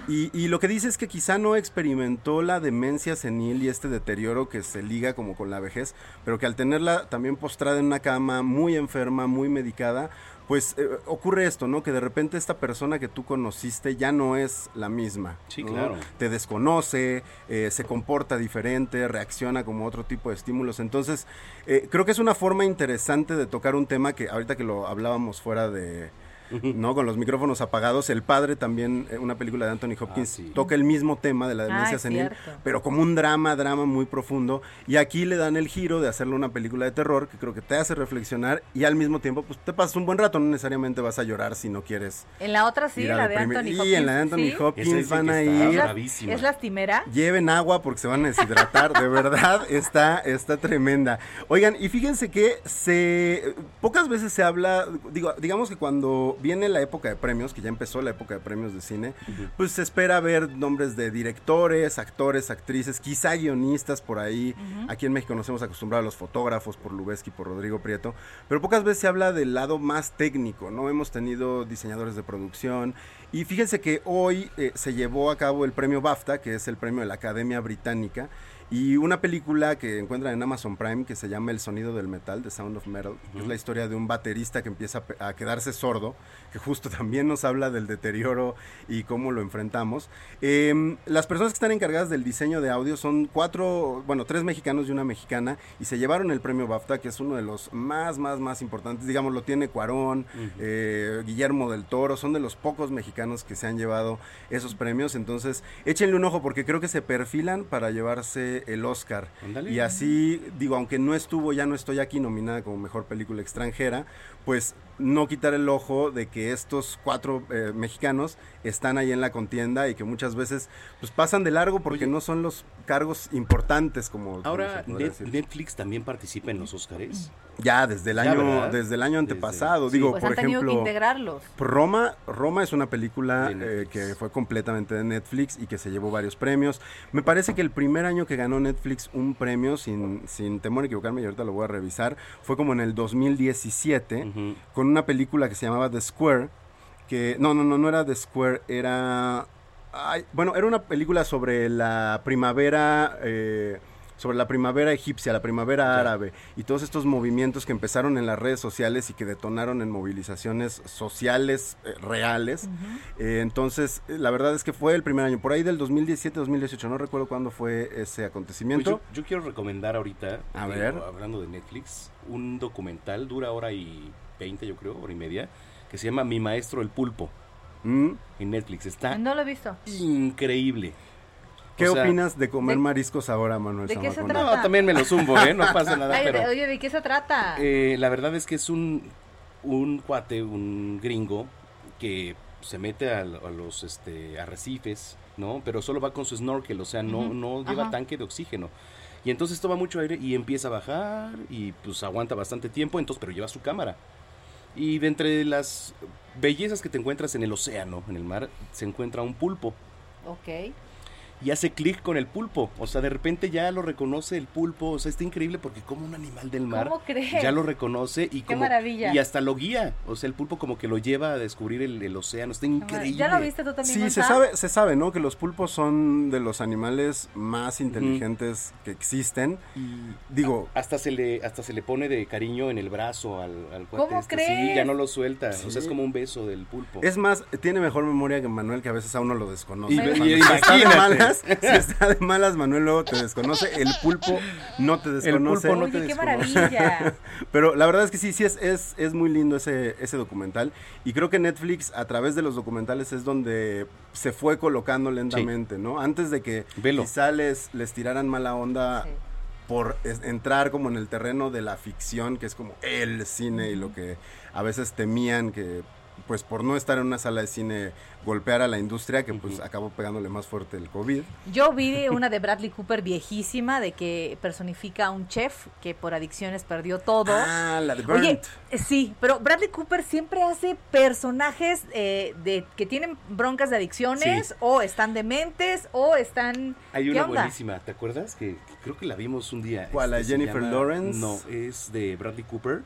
Y, y lo que dice es que quizá no experimentó la demencia senil y este deterioro que se liga como con la vejez, pero que al tenerla también postrada en una cama, muy enferma, muy medicada, pues eh, ocurre esto, ¿no? Que de repente esta persona que tú conociste ya no es la misma.
Sí,
¿no?
claro.
Te desconoce, eh, se comporta diferente, reacciona como otro tipo de estímulos. Entonces, eh, creo que es una forma interesante de tocar un tema que ahorita que lo hablábamos fuera de... ¿no? Con los micrófonos apagados. El padre también, eh, una película de Anthony Hopkins, toca el mismo tema de la demencia
Ah, es
senil,
cierto.
pero como un drama, drama muy profundo. Y aquí le dan el giro de hacerlo una película de terror que creo que te hace reflexionar y al mismo tiempo pues te pasas un buen rato. No necesariamente vas a llorar si no quieres.
En la otra sí, la de. Anthony
Y
Hopkins.
en la de Anthony
¿sí?
Hopkins van a ir.
bravísima.
¿Es lastimera?
Lleven agua porque se van a deshidratar, de verdad está, está tremenda. Oigan, y fíjense que se pocas veces se habla, digo, digamos que cuando viene la época de premios, que ya empezó la época de premios de cine, pues se espera ver nombres de directores, actores, actrices, quizá guionistas por ahí.
Ujú.
Aquí en México nos hemos acostumbrado a los fotógrafos por Lubeski, por Rodrigo Prieto, pero pocas veces se habla del lado más técnico, ¿no? Hemos tenido diseñadores de producción y fíjense que hoy eh, se llevó a cabo el premio BAFTA, que es el premio de la Academia Británica, y una película que encuentran en Amazon Prime que se llama El sonido del metal, The Sound of Metal, que es la historia de un baterista que empieza a quedarse sordo, que justo también nos habla del deterioro y cómo lo enfrentamos. Eh, las personas que están encargadas del diseño de audio son cuatro, bueno, tres mexicanos y una mexicana, y se llevaron el premio BAFTA, que es uno de los más, más, más importantes. Digamos, lo tiene Cuarón, eh, Guillermo del Toro, son de los pocos mexicanos que se han llevado esos premios. Entonces, échenle un ojo porque creo que se perfilan para llevarse el Oscar. Y así, digo, aunque no estuvo, ya no estoy aquí nominada como mejor película extranjera, pues no quitar el ojo de que estos cuatro eh, mexicanos están ahí en la contienda y que muchas veces pues pasan de largo porque no son los cargos importantes como como
Ahora, Net-
decir.
Netflix también participa en los Oscars.
ya desde el
Ya,
año
¿verdad?
desde el año
Desde-
antepasado
sí.
digo
Pues
por
han tenido que
ejemplo
integrarlos.
Roma, Roma es una película eh, que fue completamente de Netflix y que se llevó varios premios. Me parece que el primer año que ganó Netflix un premio, sin, sin temor a equivocarme, y ahorita lo voy a revisar, fue como en el 2017, con una película que se llamaba The Square, que no, no, no, no era The Square, era... ay, bueno, era una película sobre la primavera... eh, sobre la primavera egipcia, la primavera árabe y todos estos movimientos que empezaron en las redes sociales y que detonaron en movilizaciones sociales eh, reales. Eh, entonces, eh, la verdad es que fue el primer año, por ahí del 2017-2018, no recuerdo cuándo fue ese
Pues
acontecimiento.
yo, yo quiero recomendar ahorita,
A
digo,
ver.
hablando de Netflix, un documental, dura hora y 20 yo creo, hora y media, que se llama Mi Maestro el Pulpo.
Mm.
En Netflix, está
No lo he visto.
increíble.
¿Qué
O sea,
opinas de comer
de-
mariscos ahora, Manuel
¿De qué se
Zamacona?
trata?
No, también me lo zumbo, ¿eh? No pasa nada,
Ay,
pero...
de- Oye, ¿de qué se trata?
Eh, la verdad es que es un, un cuate, un gringo, que se mete a, a los este, arrecifes, ¿no? Pero solo va con su snorkel, o sea, no, no lleva
ajá.
tanque de oxígeno. Y entonces toma mucho aire y empieza a bajar y pues aguanta bastante tiempo, entonces, pero lleva su cámara. Y de entre las bellezas que te encuentras en el océano, en el mar, se encuentra un pulpo.
Ok.
Y hace clic con el pulpo. O sea, de repente ya lo reconoce el pulpo. O sea, está increíble porque como un animal del mar
¿Cómo crees?
ya lo reconoce y
Qué
como
maravilla.
y hasta lo guía. O sea, el pulpo como que lo lleva a descubrir el, el océano. Está increíble.
¿Ya lo viste tú también,
Sí, se sabe, se sabe, ¿no? Que los pulpos son de los animales más inteligentes que existen. Digo,
hasta se le hasta se le pone de cariño en el brazo al, al cuate
¿Cómo
este.
crees?
Sí, ya no lo suelta. O sea, es como un beso del pulpo.
Es más, tiene mejor memoria que Manuel, que a veces a uno lo desconoce.
Y- y-
si está de malas, si está de malas, Manuel luego te desconoce. El pulpo no te desconoce.
pulpo no te
qué
desconoce.
maravilla.
Pero la verdad es que sí, sí es, es, es muy lindo ese, ese documental. Y creo que Netflix, a través de los documentales, es donde se fue colocando lentamente, ¿no? Antes de que
Velo.
quizá les, les tiraran mala onda por es- entrar como en el terreno de la ficción, que es como el cine y lo que a veces temían que pues por no estar en una sala de cine golpear a la industria que pues acabó pegándole más fuerte el COVID.
Yo vi una de Bradley Cooper viejísima, de que personifica a un chef que por adicciones perdió todo.
Ah, la de
Oye,
Burnt.
eh, sí, pero Bradley Cooper siempre hace personajes eh, de que tienen broncas de adicciones
Sí.
o están dementes o están...
Hay
¿Qué
una
onda?
buenísima, ¿te acuerdas? Que que creo que la vimos un día.
¿Cuál,
Este,
Jennifer
llama-
Lawrence?
No, es de Bradley Cooper.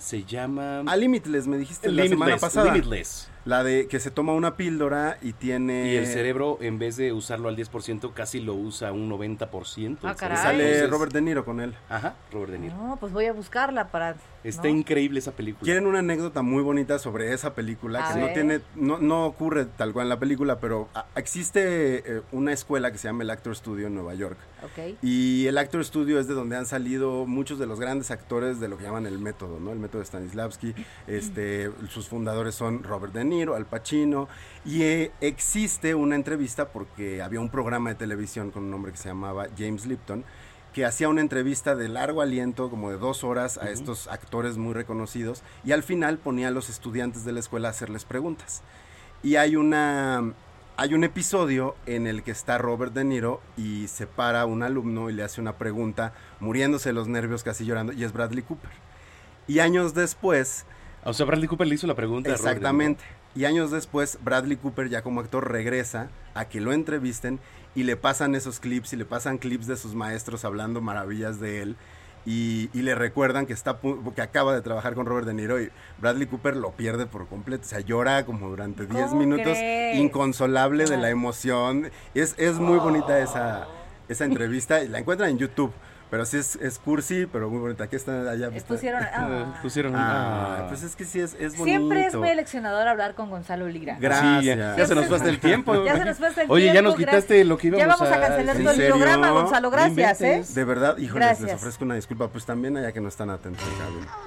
Se llama...
A Limitless, me dijiste la semana
Limitless,
pasada.
Limitless.
La de que se toma una píldora y tiene...
Y el cerebro, en vez de usarlo al 10%, casi lo usa un 90%.
Ah, caray.
Sale
Entonces-
Robert De Niro con él.
Ajá, Robert De Niro.
No, pues voy a buscarla para...
Está
¿no?
increíble esa película.
Quieren una anécdota muy bonita sobre esa película
A
que no
ver.
tiene, no, no ocurre tal cual en la película, pero ah, existe eh, una escuela que se llama el Actor Studio en Nueva York.
Ok.
Y el Actor Studio es de donde han salido muchos de los grandes actores de lo que llaman el método, ¿no? El método de Stanislavski. Este, sus fundadores son Robert De Niro, Al Pacino. Y eh, existe una entrevista porque había un programa de televisión con un hombre que se llamaba James Lipton que hacía una entrevista de largo aliento, como de dos horas, a estos actores muy reconocidos, y al final ponía a los estudiantes de la escuela a hacerles preguntas. Y hay una hay un episodio en el que está Robert De Niro y se para un alumno y le hace una pregunta, muriéndose de los nervios, casi llorando, y es Bradley Cooper. Y años después,
O sea, Bradley Cooper le hizo la pregunta. a Robert De Niro.
Y años después Bradley Cooper ya como actor regresa a que lo entrevisten y le pasan esos clips y le pasan clips de sus maestros hablando maravillas de él. Y, y le recuerdan que está que acaba de trabajar con Robert De Niro y Bradley Cooper lo pierde por completo, o sea, llora como durante 10
¿Cómo
minutos,
crees?
inconsolable de la emoción. Es, es muy bonita esa, esa entrevista y la encuentran en YouTube, pero sí es, es cursi, pero muy bonita. Aquí está allá. está.
Pusieron... ah.
Pusieron
Ah,
ah.
pues es que sí es, es bonito.
Siempre es muy eleccionador hablar con Gonzalo Lira.
Gracias.
Sí, ya, ya se nos pasa el tiempo.
Ya se nos pasa el
Oye, ya
tiempo,
nos quitaste lo que íbamos
Ya vamos a,
a
cancelar todo el programa, Gonzalo. Gracias, ¿eh?
De verdad, híjoles,
Gracias.
les ofrezco una disculpa, pues también allá que no están atentos.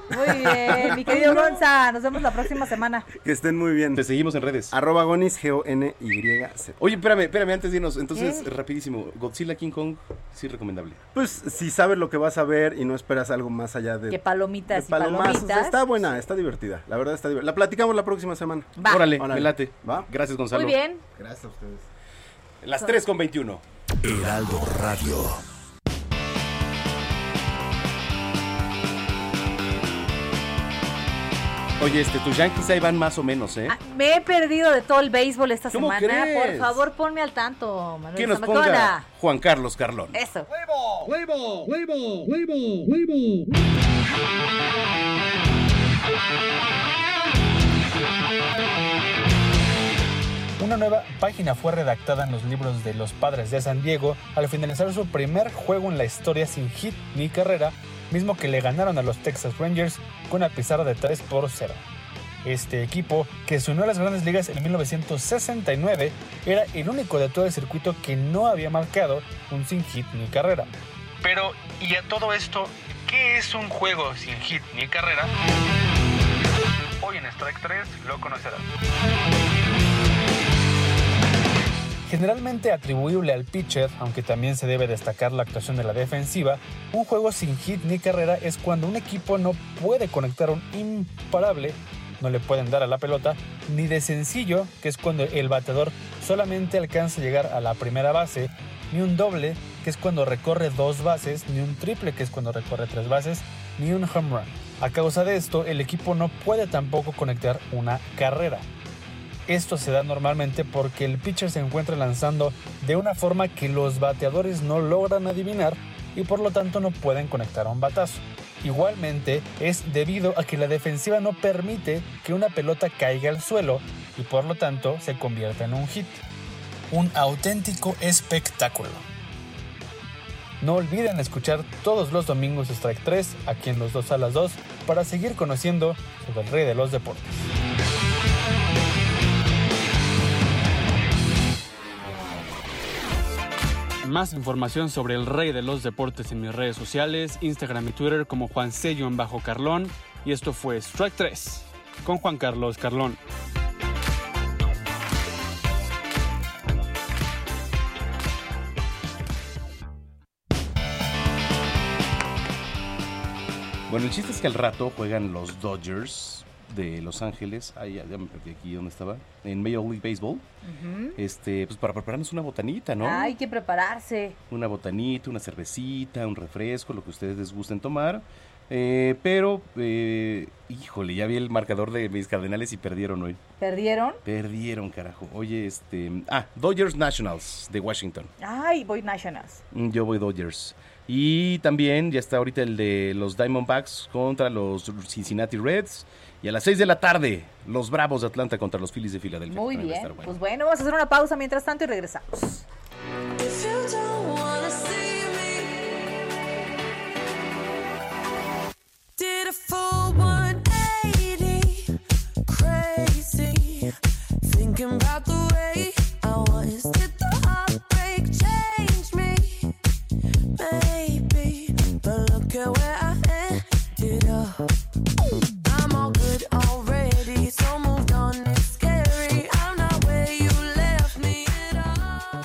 Muy bien, mi querido Gonza. Nos vemos la próxima semana.
Que estén muy bien.
Te seguimos en redes.
Arroba Gonis, G-O-N-Y-Z.
Oye, espérame, espérame, antes de irnos. Entonces,
¿Qué?
rapidísimo. Godzilla King Kong, sí recomendable.
Pues si sabes lo que vas a ver y no esperas algo más allá de,
Que palomitas
de
y palomitas.
está buena, está divertida. La verdad está divertida. La platicamos la próxima semana.
Va.
Órale,
Órale.
me late.
¿Va?
Gracias, Gonzalo.
Muy bien.
Gracias a ustedes.
Las 3 con 21.
Heraldo Radio.
Oye, este, tus Yankees ahí van más o menos, ¿eh?
Ah, me he perdido de todo el béisbol esta
¿Cómo
semana.
crees?
Por favor, ponme al tanto, Manuel
¿Quién nos
Zamacona.
ponga? Juan Carlos Carlón.
Eso.
Una nueva página fue redactada en los libros de los padres de San Diego al finalizar su primer juego en la historia sin hit ni carrera, mismo que le ganaron a los Texas Rangers con una pizarra de 3 por 0. Este equipo, que se unió a las grandes ligas en 1969, era el único de todo el circuito que no había marcado un sin hit ni carrera. Pero, ¿y a todo esto, qué es un juego sin hit ni carrera? Hoy en Strike 3 lo conocerás. Generalmente atribuible al pitcher, aunque también se debe destacar la actuación de la defensiva, un juego sin hit ni carrera es cuando un equipo no puede conectar un imparable, no le pueden dar a la pelota, ni de sencillo, que es cuando el bateador solamente alcanza a llegar a la primera base, ni un doble, que es cuando recorre dos bases, ni un triple, que es cuando recorre tres bases, ni un home run. A causa de esto, el equipo no puede tampoco conectar una carrera. Esto se da normalmente porque el pitcher se encuentra lanzando de una forma que los bateadores no logran adivinar y por lo tanto no pueden conectar a un batazo. Igualmente es debido a que la defensiva no permite que una pelota caiga al suelo y por lo tanto se convierta en un hit. Un auténtico espectáculo. No olviden escuchar todos los domingos Strike 3 aquí en los 2 a las 2 para seguir conociendo sobre el rey de los deportes. Más información sobre el rey de los deportes en mis redes sociales, Instagram y Twitter como Juan Sello en bajo Carlón. Y esto fue Strike 3 con Juan Carlos Carlón.
Bueno, el chiste es que al rato juegan los Dodgers de Los Ángeles. Ay, ya, ya me perdí aquí donde estaba. En Major League Baseball.
Ujú.
Este, pues para prepararnos una botanita, ¿no?
Hay que prepararse.
Una botanita, una cervecita, un refresco, lo que ustedes les gusten tomar. Eh, pero, eh, híjole, ya vi el marcador de mis cardenales y perdieron hoy.
¿Perdieron?
Perdieron, carajo. Oye, este. Ah, Dodgers Nationals de Washington.
Ay, voy Nationals.
Mm, Yo voy Dodgers. Y también ya está ahorita el de los Diamondbacks contra los Cincinnati Reds. Y a las 6 de la tarde, los Bravos de Atlanta contra los Phillies de Filadelfia.
Muy bien.
bueno.
Pues bueno, vamos a hacer una pausa mientras tanto y regresamos.
If you don't wanna see me, did a full 180,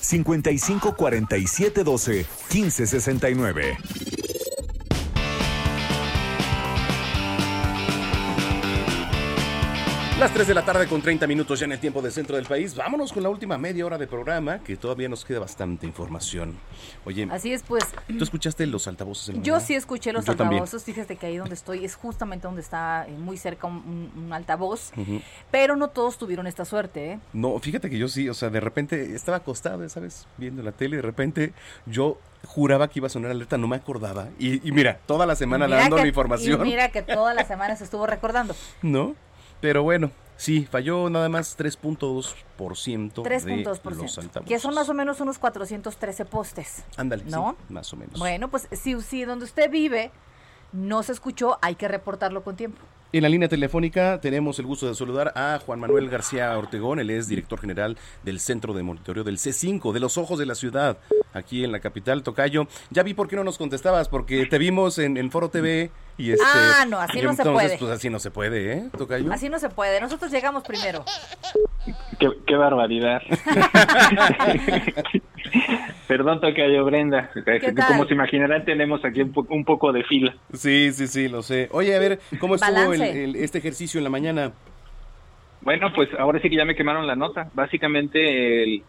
55 47 12 15 69.
Las 3 de la tarde con 30 minutos ya en el tiempo del centro del país. Vámonos con la última media hora de programa, que todavía nos queda bastante información. Oye,
Así es, pues.
¿tú escuchaste los altavoces? en
Yo
mañana?
sí escuché los
Yo también.
altavoces. Fíjate que ahí donde estoy es justamente donde está eh, muy cerca un, altavoz. Pero no todos tuvieron esta suerte, ¿eh?
No, fíjate que yo sí, o sea, de repente estaba acostado, ¿sabes? Viendo la tele, y de repente yo juraba que iba a sonar alerta, no me acordaba. Y, y mira, toda la semana dando la información.
Y mira que toda la semana se estuvo recordando.
¿No? Pero bueno, sí, falló nada más 3.2% de
3.2%.
los altavoces.
Que son más o menos unos 413 postes.
Ándale,
¿no?
sí, más o menos.
Bueno, pues si, si donde usted vive no se escuchó, hay que reportarlo con tiempo.
En la línea telefónica tenemos el gusto de saludar a Juan Manuel García Ortegón, él es director general del Centro de Monitoreo del C5, de los Ojos de la Ciudad, aquí en la capital, Tocayo. Ya vi por qué no nos contestabas, porque te vimos en, en Foro TV y este...
Ah, no, así
y
no se puede.
pues así no se puede, ¿eh, Tocayo?
Así no se puede. Nosotros llegamos primero.
Qué, qué barbaridad. Perdón, Tocayo Brenda.
tal?
Como se imaginarán, tenemos aquí un, po- un poco de fila.
Sí, sí, sí, lo sé. Oye, a ver, ¿cómo estuvo el- este ejercicio en la mañana?
Bueno, pues ahora sí que ya me quemaron la nota. Básicamente el,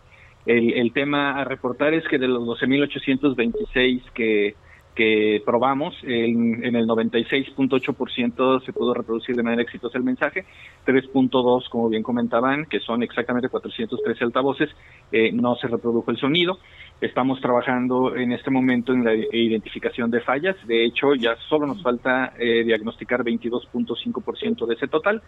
el, el tema a reportar es que de los 12.826 que, que probamos, en, en el 96.8% se pudo reproducir de manera exitosa el mensaje, 3.2, como bien comentaban, que son exactamente 413 altavoces, eh, no se reprodujo el sonido. Estamos trabajando en este momento en la identificación de fallas. De hecho, ya solo nos falta eh, diagnosticar 22.5% de ese total.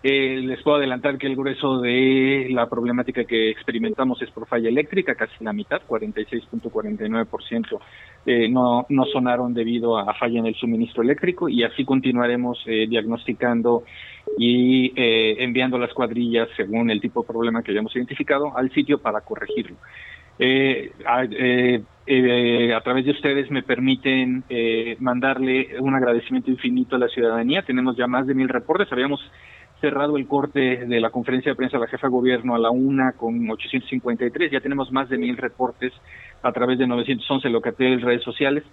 Eh, les puedo adelantar que el grueso de la problemática que experimentamos es por falla eléctrica, casi la mitad, 46.49% eh, no, no sonaron debido a falla en el suministro eléctrico y así continuaremos eh, diagnosticando y eh, enviando las cuadrillas según el tipo de problema que hayamos identificado al sitio para corregirlo. Eh, a, eh, eh, a través de ustedes me permiten eh, mandarle un agradecimiento infinito a la ciudadanía. Tenemos ya más de mil reportes. Habíamos cerrado el corte de la conferencia de prensa de la jefa de gobierno a la una con 853, ya tenemos más de mil reportes a través de 911 locatarios redes sociales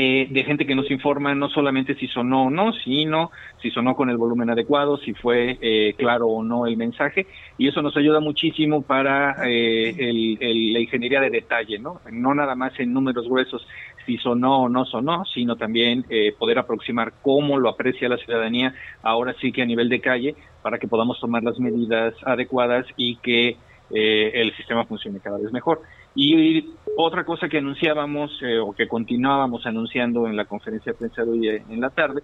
eh, de gente que nos informa no solamente si sonó o no, sino si sonó con el volumen adecuado, si fue eh, claro o no el mensaje, y eso nos ayuda muchísimo para eh, el- el- la ingeniería de detalle, ¿no? No nada más en números gruesos si sonó o no sonó, sino también eh, poder aproximar cómo lo aprecia la ciudadanía, ahora sí que a nivel de calle, para que podamos tomar las medidas adecuadas y que eh, el sistema funcione cada vez mejor. Y otra cosa que anunciábamos eh, o que continuábamos anunciando en la conferencia de prensa de hoy eh, en la tarde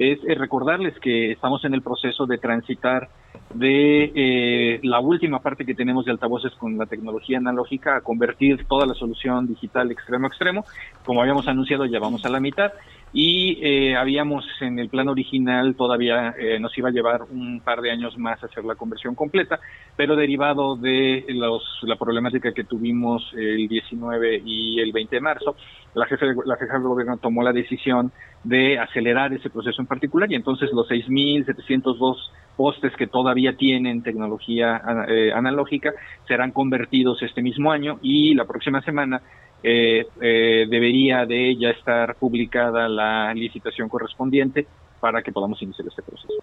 es eh, recordarles que estamos en el proceso de transitar de eh, la última parte que tenemos de altavoces con la tecnología analógica a convertir toda la solución digital extremo a extremo. Como habíamos anunciado, ya vamos a la mitad y eh, habíamos en el plan original todavía eh, nos iba a llevar un par de años más hacer la conversión completa, pero derivado de los, la problemática que tuvimos el 19 y el 20 de marzo, la jefa de, la jefa de gobierno tomó la decisión de acelerar ese proceso en particular y entonces los 6.702 postes que todavía tienen tecnología eh, analógica serán convertidos este mismo año y la próxima semana eh, eh, debería de ya estar publicada la licitación correspondiente para que podamos iniciar este proceso.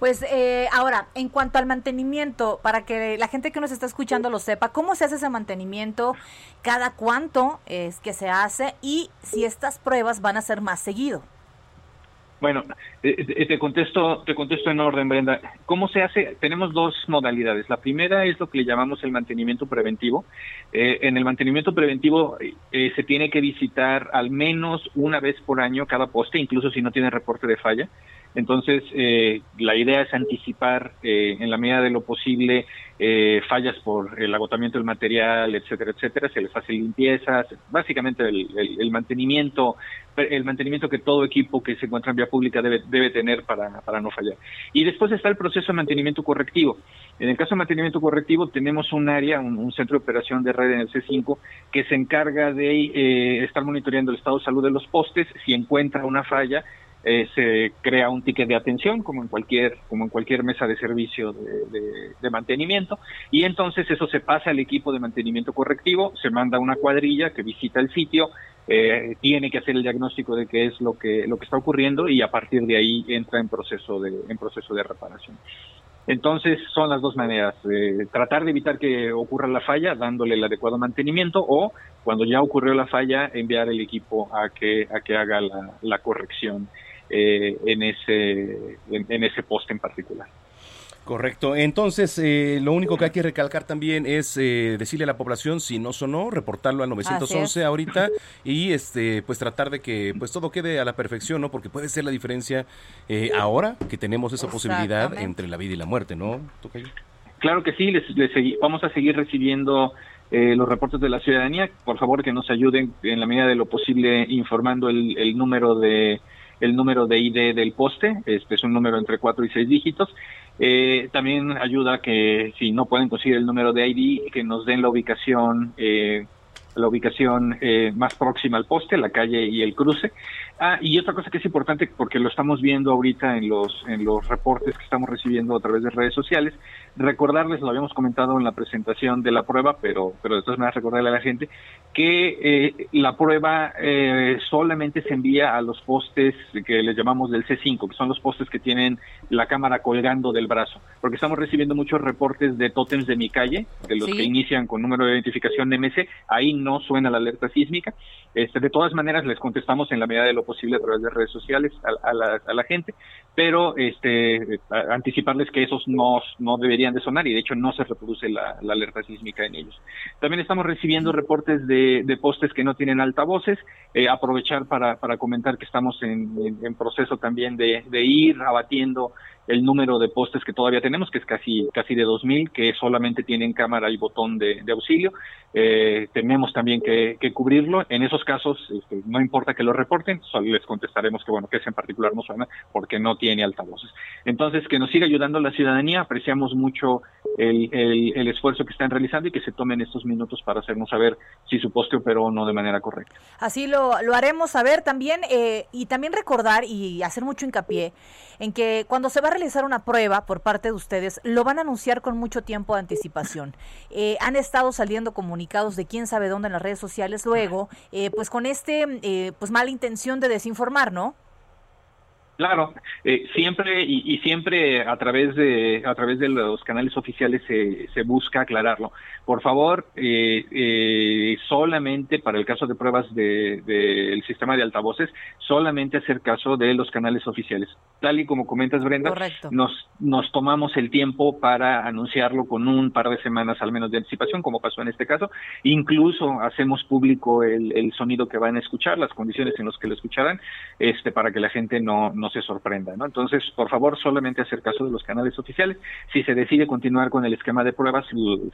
Pues eh, ahora, en cuanto al mantenimiento, para que la gente que nos está escuchando lo sepa, ¿cómo se hace ese mantenimiento? ¿Cada cuánto es que se hace? Y si estas pruebas van a ser más seguido.
Bueno, eh, eh, te contesto, te contesto en orden, Brenda. ¿Cómo se hace? Tenemos dos modalidades. La primera es lo que le llamamos el mantenimiento preventivo. Eh, en el mantenimiento preventivo eh, se tiene que visitar al menos una vez por año cada poste, incluso si no tiene reporte de falla. Entonces, eh, la idea es anticipar eh, en la medida de lo posible eh, fallas por el agotamiento del material, etcétera, etcétera. Se les hace limpiezas, básicamente el, mantenimiento, el mantenimiento que todo equipo que se encuentra en vía pública debe, debe tener para, para no fallar. Y después está el proceso de mantenimiento correctivo. En el caso de mantenimiento correctivo tenemos un área, un, un centro de operación de red en el C5 que se encarga de eh, estar monitoreando el estado de salud de los postes. Si encuentra una falla, eh, se crea un ticket de atención como en cualquier como en cualquier mesa de servicio de, mantenimiento y entonces eso se pasa al equipo de mantenimiento correctivo se manda una cuadrilla que visita el sitio eh, tiene que hacer el diagnóstico de qué es lo que lo que está ocurriendo y a partir de ahí entra en proceso de en proceso de reparación. Entonces son las dos maneras, eh, tratar de evitar que ocurra la falla dándole el adecuado mantenimiento o cuando ya ocurrió la falla enviar el equipo a que, a que haga la corrección eh, en, ese, en, en ese poste en particular.
Correcto. Entonces, eh, lo único que hay que recalcar también es eh, decirle a la población si no sonó, reportarlo al 911
Así es.
ahorita y este pues tratar de que pues todo quede a la perfección, ¿no? Porque puede ser la diferencia eh, ahora que tenemos esa posibilidad entre la vida y la muerte, ¿no? Tocayo?
Claro que sí, les, les segui- vamos a seguir recibiendo eh, los reportes de la ciudadanía. Por favor, que nos ayuden en la medida de lo posible informando el, el número de el número de ID del poste. Este es un número entre cuatro y seis dígitos. Eh, también ayuda que si no pueden conseguir el número de ID, que nos den la ubicación eh, la ubicación eh, más próxima al poste, la calle y el cruce. Ah, y otra cosa que es importante porque lo estamos viendo ahorita en los en los reportes que estamos recibiendo a través de redes sociales, recordarles, lo habíamos comentado en la presentación de la prueba, pero pero de todas maneras recordarle a la gente que eh, la prueba eh, solamente se envía a los postes que les llamamos del C5, que son los postes que tienen la cámara colgando del brazo, porque estamos recibiendo muchos reportes de tótems de mi calle, de los
Sí.
que inician con número de identificación MC, ahí no suena la alerta sísmica. Este, de todas maneras, les contestamos en la medida de lo posible a través de redes sociales a, a la, a la gente, pero este, anticiparles que esos no, deberían de sonar y de hecho no se reproduce la, alerta sísmica en ellos. También estamos recibiendo reportes de, postes que no tienen altavoces. Eh, aprovechar para, para comentar que estamos en, en- proceso también de ir abatiendo el número de postes que todavía tenemos, que es casi, casi de 2.000, que solamente tienen cámara y botón de, auxilio. Eh, tenemos también que, cubrirlo. En esos casos, este, no importa que lo reporten, solo les contestaremos que, bueno, que ese en particular no suena porque no tiene altavoces. Entonces, que nos siga ayudando la ciudadanía, apreciamos mucho el, el- el esfuerzo que están realizando y que se tomen estos minutos para hacernos saber si su poste operó o no de manera correcta.
Así lo, lo haremos saber también eh, y también recordar y hacer mucho hincapié en que cuando se va a realizar una prueba por parte de ustedes, lo van a anunciar con mucho tiempo de anticipación. Eh, han estado saliendo comunicados de quién sabe dónde en las redes sociales luego, eh, pues con este, eh, pues mala intención de desinformar, ¿no?
Claro, eh, siempre y, y siempre a través de a través de los canales oficiales se, se busca aclararlo. Por favor, eh, eh, solamente para el caso de pruebas del de, del sistema de altavoces, solamente hacer caso de los canales oficiales. Tal y como comentas, Brenda, nos nos tomamos el tiempo para anunciarlo con un par de semanas al menos de anticipación, como pasó en este caso. Incluso hacemos público el, el sonido que van a escuchar, las condiciones en las que lo escucharán, este, para que la gente no, no se sorprenda, ¿no? Entonces, por favor, solamente hacer caso de los canales oficiales. Si se decide continuar con el esquema de pruebas,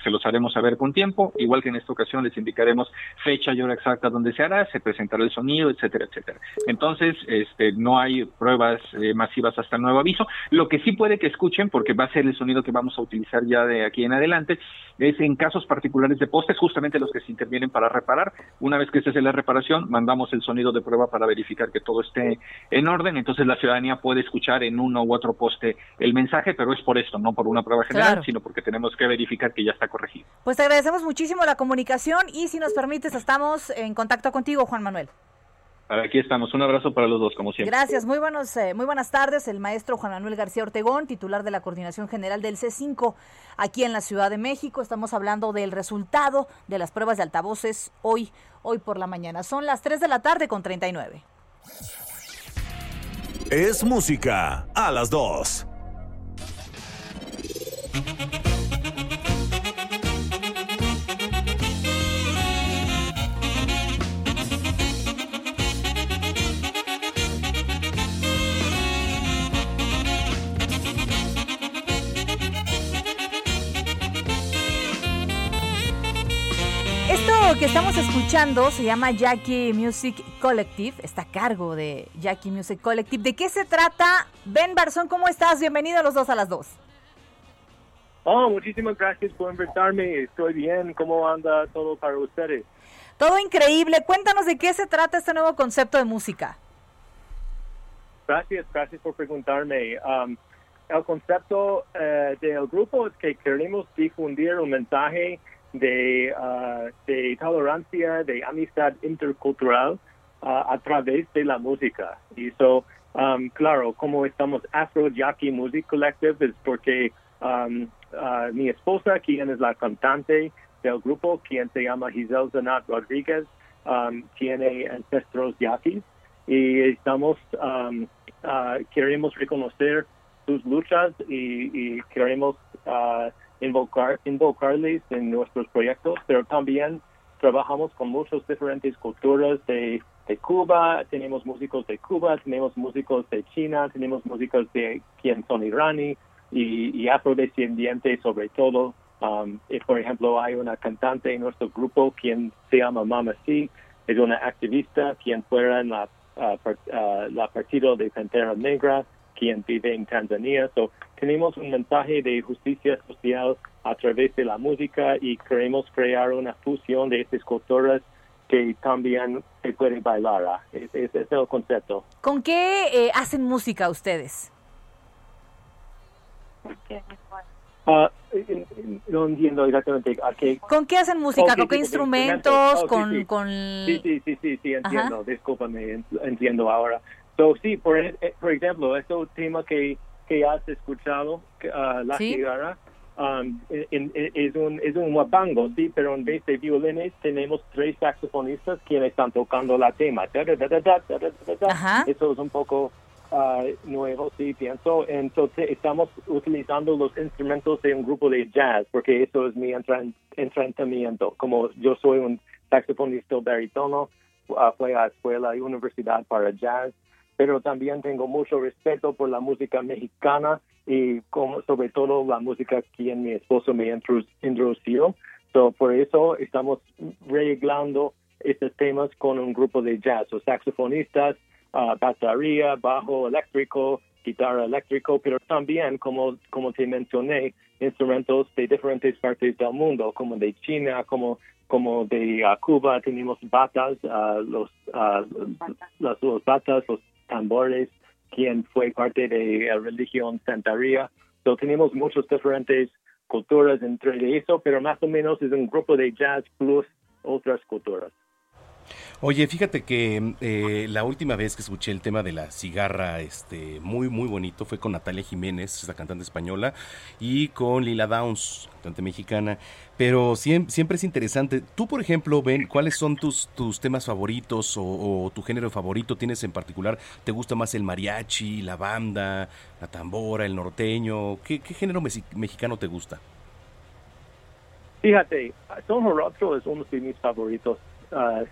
se los haremos saber con tiempo. Igual que en esta ocasión les indicaremos fecha y hora exacta donde se hará, se presentará el sonido, etcétera, etcétera. Entonces, este, no hay pruebas eh, masivas hasta nuevo aviso. Lo que sí puede que escuchen, porque va a ser el sonido que vamos a utilizar ya de aquí en adelante, es en casos particulares de postes, justamente los que se intervienen para reparar. Una vez que se hace la reparación, mandamos el sonido de prueba para verificar que todo esté en orden. Entonces la ciudadanía puede escuchar en uno u otro poste el mensaje, pero es por esto, no por una prueba general,
Claro.
sino porque tenemos que verificar que ya está corregido.
Pues te agradecemos muchísimo la comunicación y si nos permites, estamos en contacto contigo, Juan Manuel.
Aquí estamos. Un abrazo para los dos, como siempre.
Gracias, muy, buenos, eh, muy buenas tardes. El maestro Juan Manuel García Ortegón, titular de la Coordinación General del C5 aquí en la Ciudad de México. Estamos hablando del resultado de las pruebas de altavoces hoy, hoy por la mañana. Son las 3 de la tarde con 39.
Es música a las 2.
Que estamos escuchando se llama Jackie Music Collective, está a cargo de Jackie Music Collective. ¿De qué se trata? Ben Barzón, ¿cómo estás? Bienvenido a los dos a las dos.
Oh, muchísimas gracias por invitarme. Estoy bien. ¿Cómo anda todo para ustedes?
Todo increíble. Cuéntanos de qué se trata este nuevo concepto de música.
Gracias, gracias por preguntarme. Um, el concepto eh, del grupo es que queremos difundir un mensaje de, ah, de tolerancia, de amistad intercultural ah, a través de la música. Y eso, um, claro, como estamos Afro Jackie Music Collective es porque um, ah, mi esposa, quien es la cantante del grupo, quien se llama Giselle Zanat Rodríguez, um, tiene ancestros yaquis y estamos um, ah, queremos reconocer sus luchas y, y queremos ah, invocar invocarles en nuestros proyectos pero también trabajamos con muchas diferentes culturas de, de Cuba. Tenemos músicos de Cuba tenemos músicos de China tenemos músicos de quien son iraní y, y afrodescendientes sobre todo. Um, y, por ejemplo, hay una cantante en nuestro grupo quien se llama Mama C, es una activista quien fuera en la, ah, la partido de Pantera Negra, quien vive en Tanzania. So, tenemos un mensaje de justicia social a través de la música y queremos crear una fusión de estas culturas que también se puede bailar. ah. Ese es el concepto.
¿Con qué eh, hacen música ustedes?
Ah, no entiendo exactamente a qué.
¿Con qué hacen música?
Ok,
¿Con qué instrumentos?
Oh, sí,
¿Con,
sí.
con...
Sí, sí, sí, sí, sí, entiendo.
Ajá.
Discúlpame, en- entiendo ahora. So, sí, por, e, eh, por ejemplo, es un tema que, que has escuchado, ah, la
¿Sí?
Um, e, e, es, un, es un guapango, sí, pero en vez de violines tenemos tres saxofonistas quienes están tocando la tema. Eso es un poco uh, nuevo, sí, pienso. Entonces estamos utilizando los instrumentos de un grupo de jazz, porque eso es mi enfrentamiento. Como yo soy un saxofonista baritono, uh, fui a la escuela y universidad para jazz pero también tengo mucho respeto por la música mexicana y como sobre todo la música que mi esposo me introdució. So, por eso estamos arreglando estos temas con un grupo de jazz, o saxofonistas, ah, batería, bajo eléctrico, guitarra eléctrico, pero también, como, como te mencioné, instrumentos de diferentes partes del mundo, como de China, como, como de ah, Cuba, tenemos batas, ah, los, ah, los, los batas, los tambores, quien fue parte de la religión santaría. So, tenemos muchas diferentes culturas entre eso, pero más o menos es un grupo de jazz plus otras culturas.
Oye, fíjate que eh, la última vez que escuché el tema de la cigarra, este, muy, muy bonito, fue con Natalia Jiménez, esta cantante española, y con Lila Downs, cantante mexicana. Pero siempre, siempre es interesante. Tú, por ejemplo, Ben, ¿cuáles son tus, tus temas favoritos o, tu género favorito? ¿Tienes en particular, te gusta más el mariachi, la banda, la tambora, el norteño? ¿Qué, qué género mexi- mexicano te gusta?
Fíjate, Son es uno de mis favoritos ah,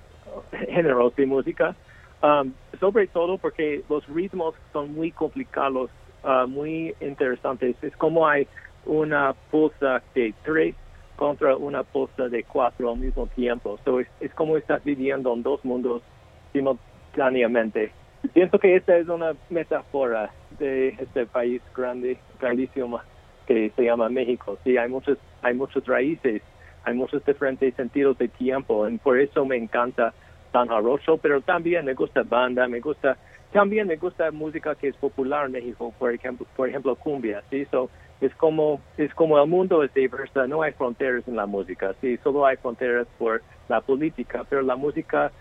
géneros de música, um, sobre todo porque los ritmos son muy complicados, ah, muy interesantes. Es como hay una pulsa de tres contra una pulsa de cuatro al mismo tiempo. So es, como estás viviendo en dos mundos simultáneamente. Pienso que esta es una metáfora de este país grande, grandísimo que se llama México. Sí, hay muchas, hay muchas raíces, hay muchos diferentes sentidos de tiempo, y por eso me encanta San Jarocho, pero también me gusta banda, me gusta, también me gusta música que es popular en México, por ejemplo, por ejemplo cumbia, sí, so, es como, es como el mundo es diverso, no hay fronteras en la música, sí, solo hay fronteras por la política, pero la música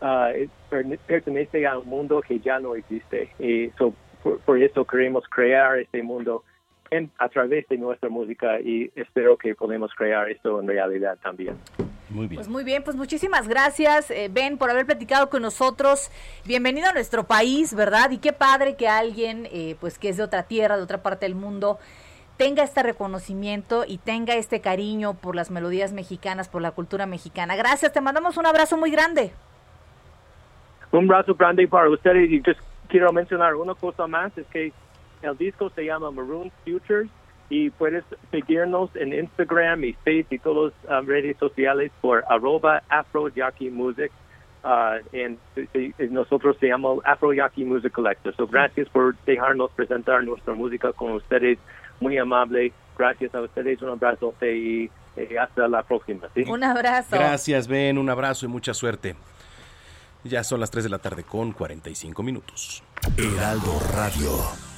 ah, pertenece a un mundo que ya no existe, y so, por eso queremos crear este mundo en, a través de nuestra música y espero que podamos crear esto en realidad también.
Muy bien.
Pues muy bien, pues muchísimas gracias, eh, Ben, por haber platicado con nosotros. Bienvenido a nuestro país, ¿verdad? Y qué padre que alguien, eh, pues que es de otra tierra, de otra parte del mundo, tenga este reconocimiento y tenga este cariño por las melodías mexicanas, por la cultura mexicana. Gracias, te mandamos un abrazo muy grande.
Un abrazo grande para ustedes y just quiero mencionar una cosa más, es que el disco se llama Maroon Futures y puedes seguirnos en Instagram y Facebook y todas las redes sociales por arroba Afro Yaki Music. ah, en- y- y nosotros se llama Afro Yaki Music Collector. So, gracias por dejarnos presentar nuestra música con ustedes. Muy amable. Gracias a ustedes. Un abrazo y, y hasta la próxima. ¿sí?
Un abrazo.
Gracias, Ben, un abrazo y mucha suerte. Ya son las 3 de la tarde con 45 minutos.
Heraldo Radio.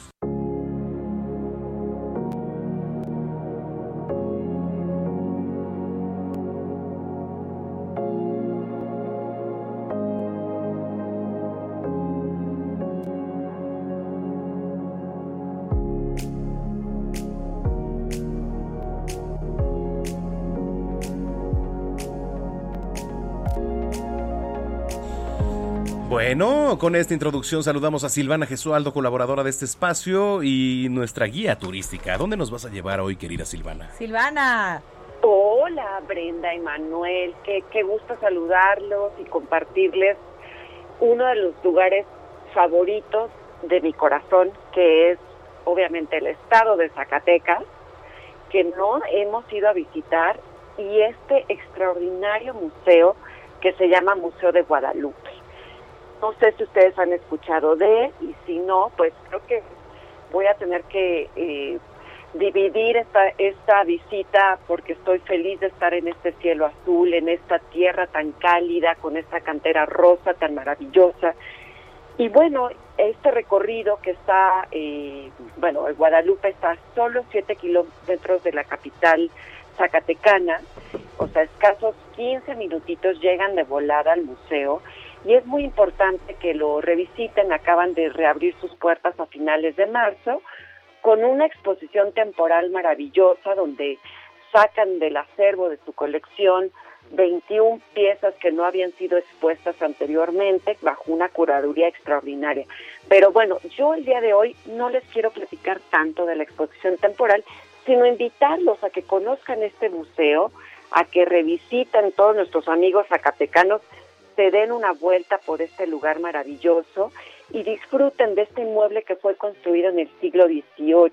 Bueno, con esta introducción saludamos a Silvana Gesualdo, colaboradora de este espacio y nuestra guía turística. ¿A dónde nos vas a llevar hoy, querida Silvana?
Silvana.
Hola Brenda y Manuel, qué, qué gusto saludarlos y compartirles uno de los lugares favoritos de mi corazón, que es obviamente el estado de Zacatecas, que no hemos ido a visitar, y este extraordinario museo que se llama Museo de Guadalupe. No sé si ustedes han escuchado de y si no, pues creo que voy a tener que eh, dividir esta, esta visita porque estoy feliz de estar en este cielo azul, en esta tierra tan cálida, con esta cantera rosa tan maravillosa. Y bueno, este recorrido que está, eh, bueno, el Guadalupe está a solo 7 kilómetros de la capital zacatecana, o sea, escasos 15 minutitos llegan de volada al museo y es muy importante que lo revisiten, acaban de reabrir sus puertas a finales de marzo con una exposición temporal maravillosa donde sacan del acervo de su colección 21 piezas que no habían sido expuestas anteriormente bajo una curaduría extraordinaria. Pero bueno, yo el día de hoy no les quiero platicar tanto de la exposición temporal, sino invitarlos a que conozcan este museo, a que revisiten todos nuestros amigos zacatecanos, se den una vuelta por este lugar maravilloso y disfruten de este inmueble que fue construido en el siglo XVIII.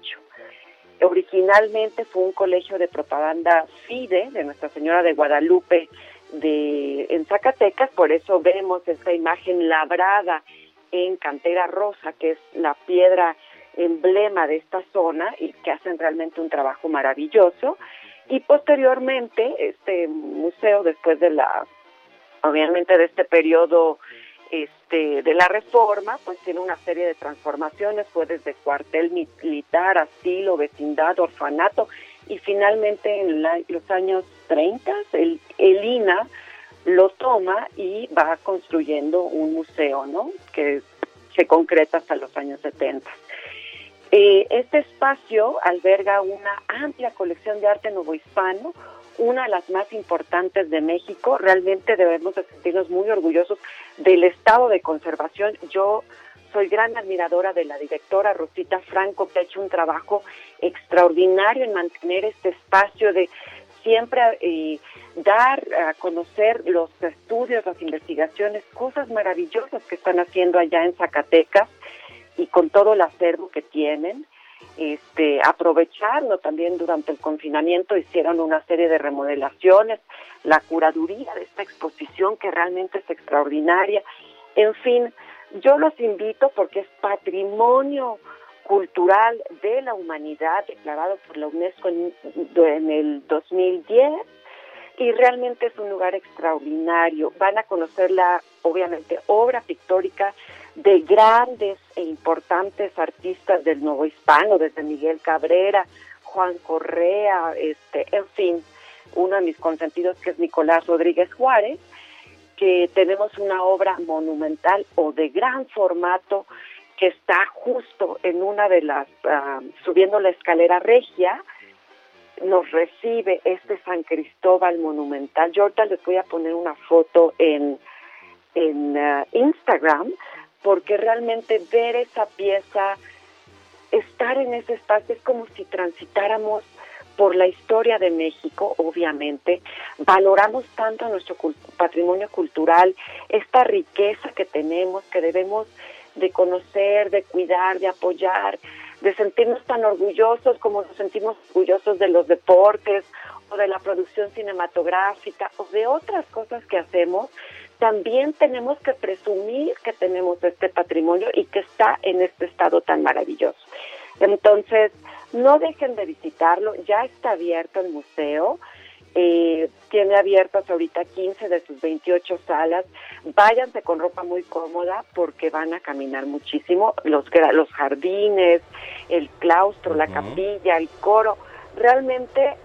Originalmente fue un colegio de propaganda FIDE de Nuestra Señora de Guadalupe de en Zacatecas, por eso vemos esta imagen labrada en cantera rosa, que es la piedra emblema de esta zona y que hacen realmente un trabajo maravilloso. Y posteriormente, este museo, después de la, obviamente de este periodo este, de la reforma, pues tiene una serie de transformaciones, fue desde cuartel militar, asilo, vecindad, orfanato, y finalmente en la- los años 30 el, el INA lo toma y va construyendo un museo, ¿no? Que se concreta hasta los años 70. Eh, este espacio alberga una amplia colección de arte novohispano, una de las más importantes de México. Realmente debemos de sentirnos muy orgullosos del estado de conservación. Yo soy gran admiradora de la directora Rosita Franco, que ha hecho un trabajo extraordinario en mantener este espacio de siempre eh, dar a conocer los estudios, las investigaciones, cosas maravillosas que están haciendo allá en Zacatecas y con todo el acervo que tienen. Este, aprovecharlo también durante el confinamiento hicieron una serie de remodelaciones, la curaduría de esta exposición que realmente es extraordinaria. En fin, yo los invito porque es patrimonio cultural de la humanidad declarado por la UNESCO en, en el 2010 y realmente es un lugar extraordinario. Van a conocer la, obviamente, obra pictórica de grandes e importantes artistas del nuevo hispano, desde Miguel Cabrera, Juan Correa, este, en fin, uno de mis consentidos que es Nicolás Rodríguez Juárez, que tenemos una obra monumental o de gran formato que está justo en una de las, ah, subiendo la escalera regia, nos recibe este San Cristóbal monumental. Yo ahorita les voy a poner una foto en, en ah, Instagram, porque realmente ver esa pieza, estar en ese espacio es como si transitáramos por la historia de México, obviamente, valoramos tanto nuestro cul- patrimonio cultural, esta riqueza que tenemos, que debemos de conocer, de cuidar, de apoyar, de sentirnos tan orgullosos como nos sentimos orgullosos de los deportes o de la producción cinematográfica o de otras cosas que hacemos, también tenemos que presumir que tenemos este patrimonio y que está en este estado tan maravilloso. Entonces, no dejen de visitarlo, ya está abierto el museo, eh, tiene abiertas ahorita 15 de sus 28 salas, váyanse con ropa muy cómoda porque van a caminar muchísimo, los, los jardines, el claustro, la capilla, el coro, realmente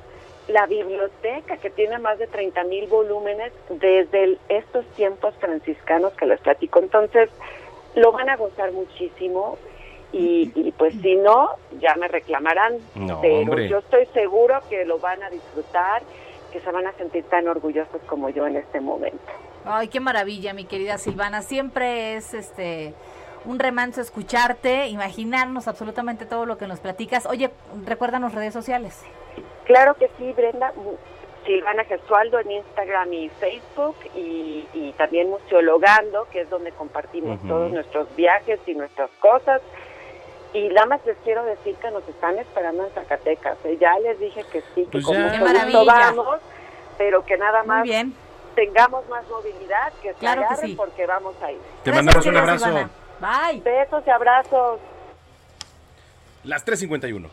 la biblioteca que tiene más de 30 mil volúmenes desde el- estos tiempos franciscanos que les platico. Entonces, lo van a gozar muchísimo y, y pues si no, ya me reclamarán.
No,
pero
hombre.
yo estoy seguro que lo van a disfrutar, que se van a sentir tan orgullosos como yo en este momento.
Ay, qué maravilla, mi querida Silvana. Siempre es este un remanso escucharte, imaginarnos absolutamente todo lo que nos platicas. Oye, recuérdanos redes sociales.
Claro que sí, Brenda. Silvana Gesualdo en Instagram y Facebook y, y también Museologando, que es donde compartimos todos nuestros viajes y nuestras cosas. Y nada más les quiero decir que nos están esperando en Zacatecas. ¿eh? Ya les dije que sí, que
Pues
con mucho vamos, pero que nada
Muy
más
bien.
tengamos más movilidad, que se
Claro que sí.
porque vamos a ir.
Te
Gracias,
mandamos un abrazo.
Silvana. Bye.
Besos y abrazos.
Las 3.51.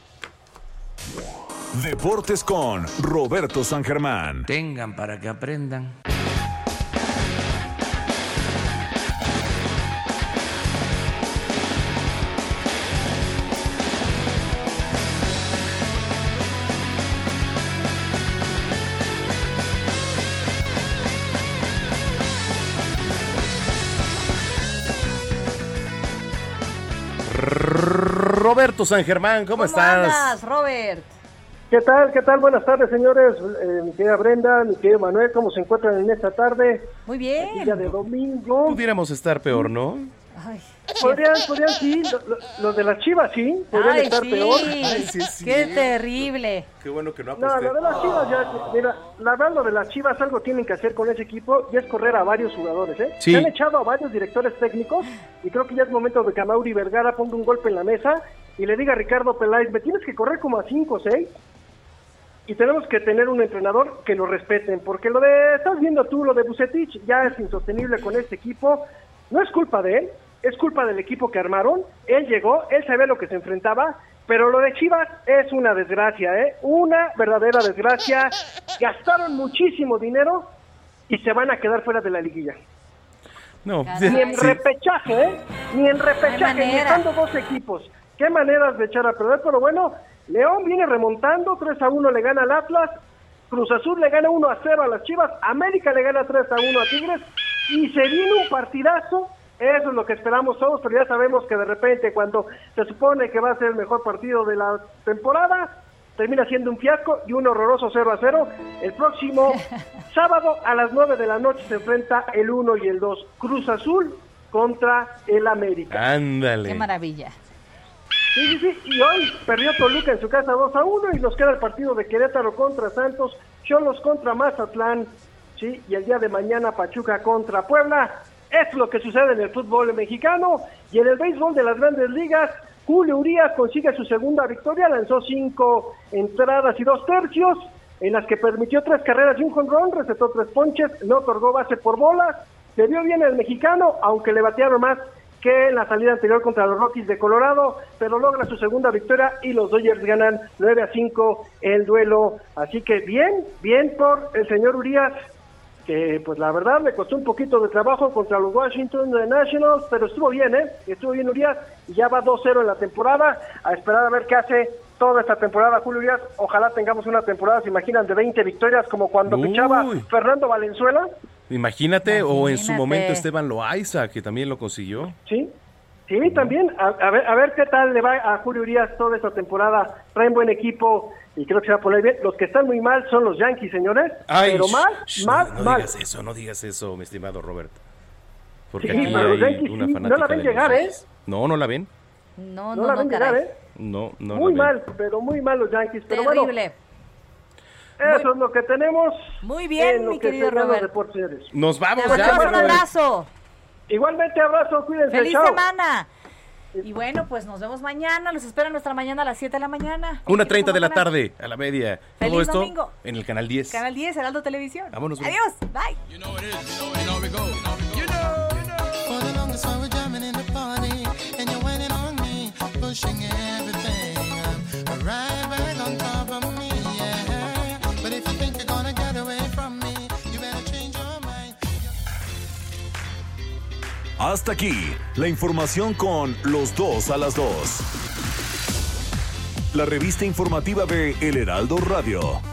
Deportes con Roberto San Germán.
Tengan para que aprendan.
Roberto San Germán, ¿cómo, estás?
andas, Robert?
¿Qué tal? ¿Qué tal? Buenas tardes, señores. Eh, mi querida Brenda, mi querido Manuel, ¿cómo se encuentran en esta tarde?
Muy
Aquí
bien.
ya de domingo.
Pudiéramos estar peor, ¿no?
Ay,
Podrían, podrían, sí. lo- lo- Los de las chivas, sí. Podrían
Ay,
estar
sí.
peor.
Ay, sí es
Qué terrible.
Qué bueno que no
No,
aposté.
lo de las chivas ya, mira, la verdad lo de las chivas algo tienen que hacer con ese equipo y es correr a varios jugadores, ¿eh?
Sí.
Se han echado a varios directores técnicos y creo que ya es momento de que a Mauri Vergara ponga un golpe en la mesa y le diga a Ricardo Peláez, me tienes que correr como a 5 o 6 y tenemos que tener un entrenador que lo respeten, porque lo de, estás viendo tú, lo de Bucetich ya es insostenible con este equipo, no es culpa de él, es culpa del equipo que armaron. Él llegó, él sabía lo que se enfrentaba, pero lo de Chivas es una desgracia, ¿eh? Una verdadera desgracia. Gastaron muchísimo dinero y se van a quedar fuera de la liguilla.
No,
Ni en
sí.
repechaje, ¿eh? Ni en repechaje, ni estando dos equipos. Qué maneras de echar a perder, pero bueno, León viene remontando, 3 a 1 le gana al Atlas, Cruz Azul le gana 1 a 0 a las Chivas, América le gana 3 a 1 a Tigres, y se viene un partidazo, eso es lo que esperamos todos, pero ya sabemos que de repente cuando se supone que va a ser el mejor partido de la temporada, termina siendo un fiasco y un horroroso 0 a 0. El próximo sábado a las 9 de la noche se enfrenta el 1 y el 2, Cruz Azul contra el América.
Ándale.
Qué maravilla.
Sí, sí, sí. Y hoy perdió Toluca en su casa 2 a 1 y nos queda el partido de Querétaro contra Santos, Cholos contra Mazatlán, sí, y el día de mañana Pachuca contra Puebla. Es lo que sucede en el fútbol mexicano y en el béisbol de las grandes ligas. Julio Urias consigue su segunda victoria, lanzó cinco entradas y dos tercios, en las que permitió tres carreras y un jonrón, recetó tres ponches, no otorgó base por bolas, se vio bien el mexicano, aunque le batearon más que en la salida anterior contra los Rockies de Colorado, pero logra su segunda victoria y los Dodgers ganan 9 a 5 el duelo. Así que bien, bien por el señor Urias, que pues la verdad le costó un poquito de trabajo contra los Washington Nationals, pero estuvo bien, ¿eh? Estuvo bien Urias y ya va 2-0 en la temporada, a esperar a ver qué hace toda esta temporada Julio Urias. Ojalá tengamos una temporada, se imaginan, de 20 victorias como cuando
Uy.
Fernando Valenzuela.
Imagínate, o en su momento Esteban Loaiza, que también lo consiguió.
Sí, sí, también. A, a ver, a ver qué tal le va a Julio Urias toda esta temporada. Traen buen equipo y creo que se va a poner bien. Los que están muy mal son los Yankees, señores.
Ay,
pero mal, mal,
no
mal.
digas eso, no digas eso, mi estimado Robert. Porque
Sí,
aquí hay
Yankees
una
sí,
fanática
no la ven llegar, ¿eh?
No, no la ven.
No,
No,
no,
la
no,
ven
caray.
llegar, ¿eh?
No, no
muy
la
mal, pero muy mal los Yankees. Pero
Terrible.
bueno, eso es lo que tenemos.
Muy bien, mi
que
querido
se llama
Robert.
Deportes Series.
Nos vamos
Te
ya,
un abrazo.
Igualmente, abrazo, cuídense.
¡Feliz
chao.
semana! Y bueno, pues nos vemos mañana. Los espero nuestra mañana a las 7 de la mañana.
Una 30 de la tarde, a la media.
Feliz
Todo esto
domingo.
en el canal 10.
Canal 10, Heraldo Televisión.
Vámonos.
Adiós. Bye.
Hasta aquí, la información con los dos a las dos. La revista informativa de El Heraldo Radio.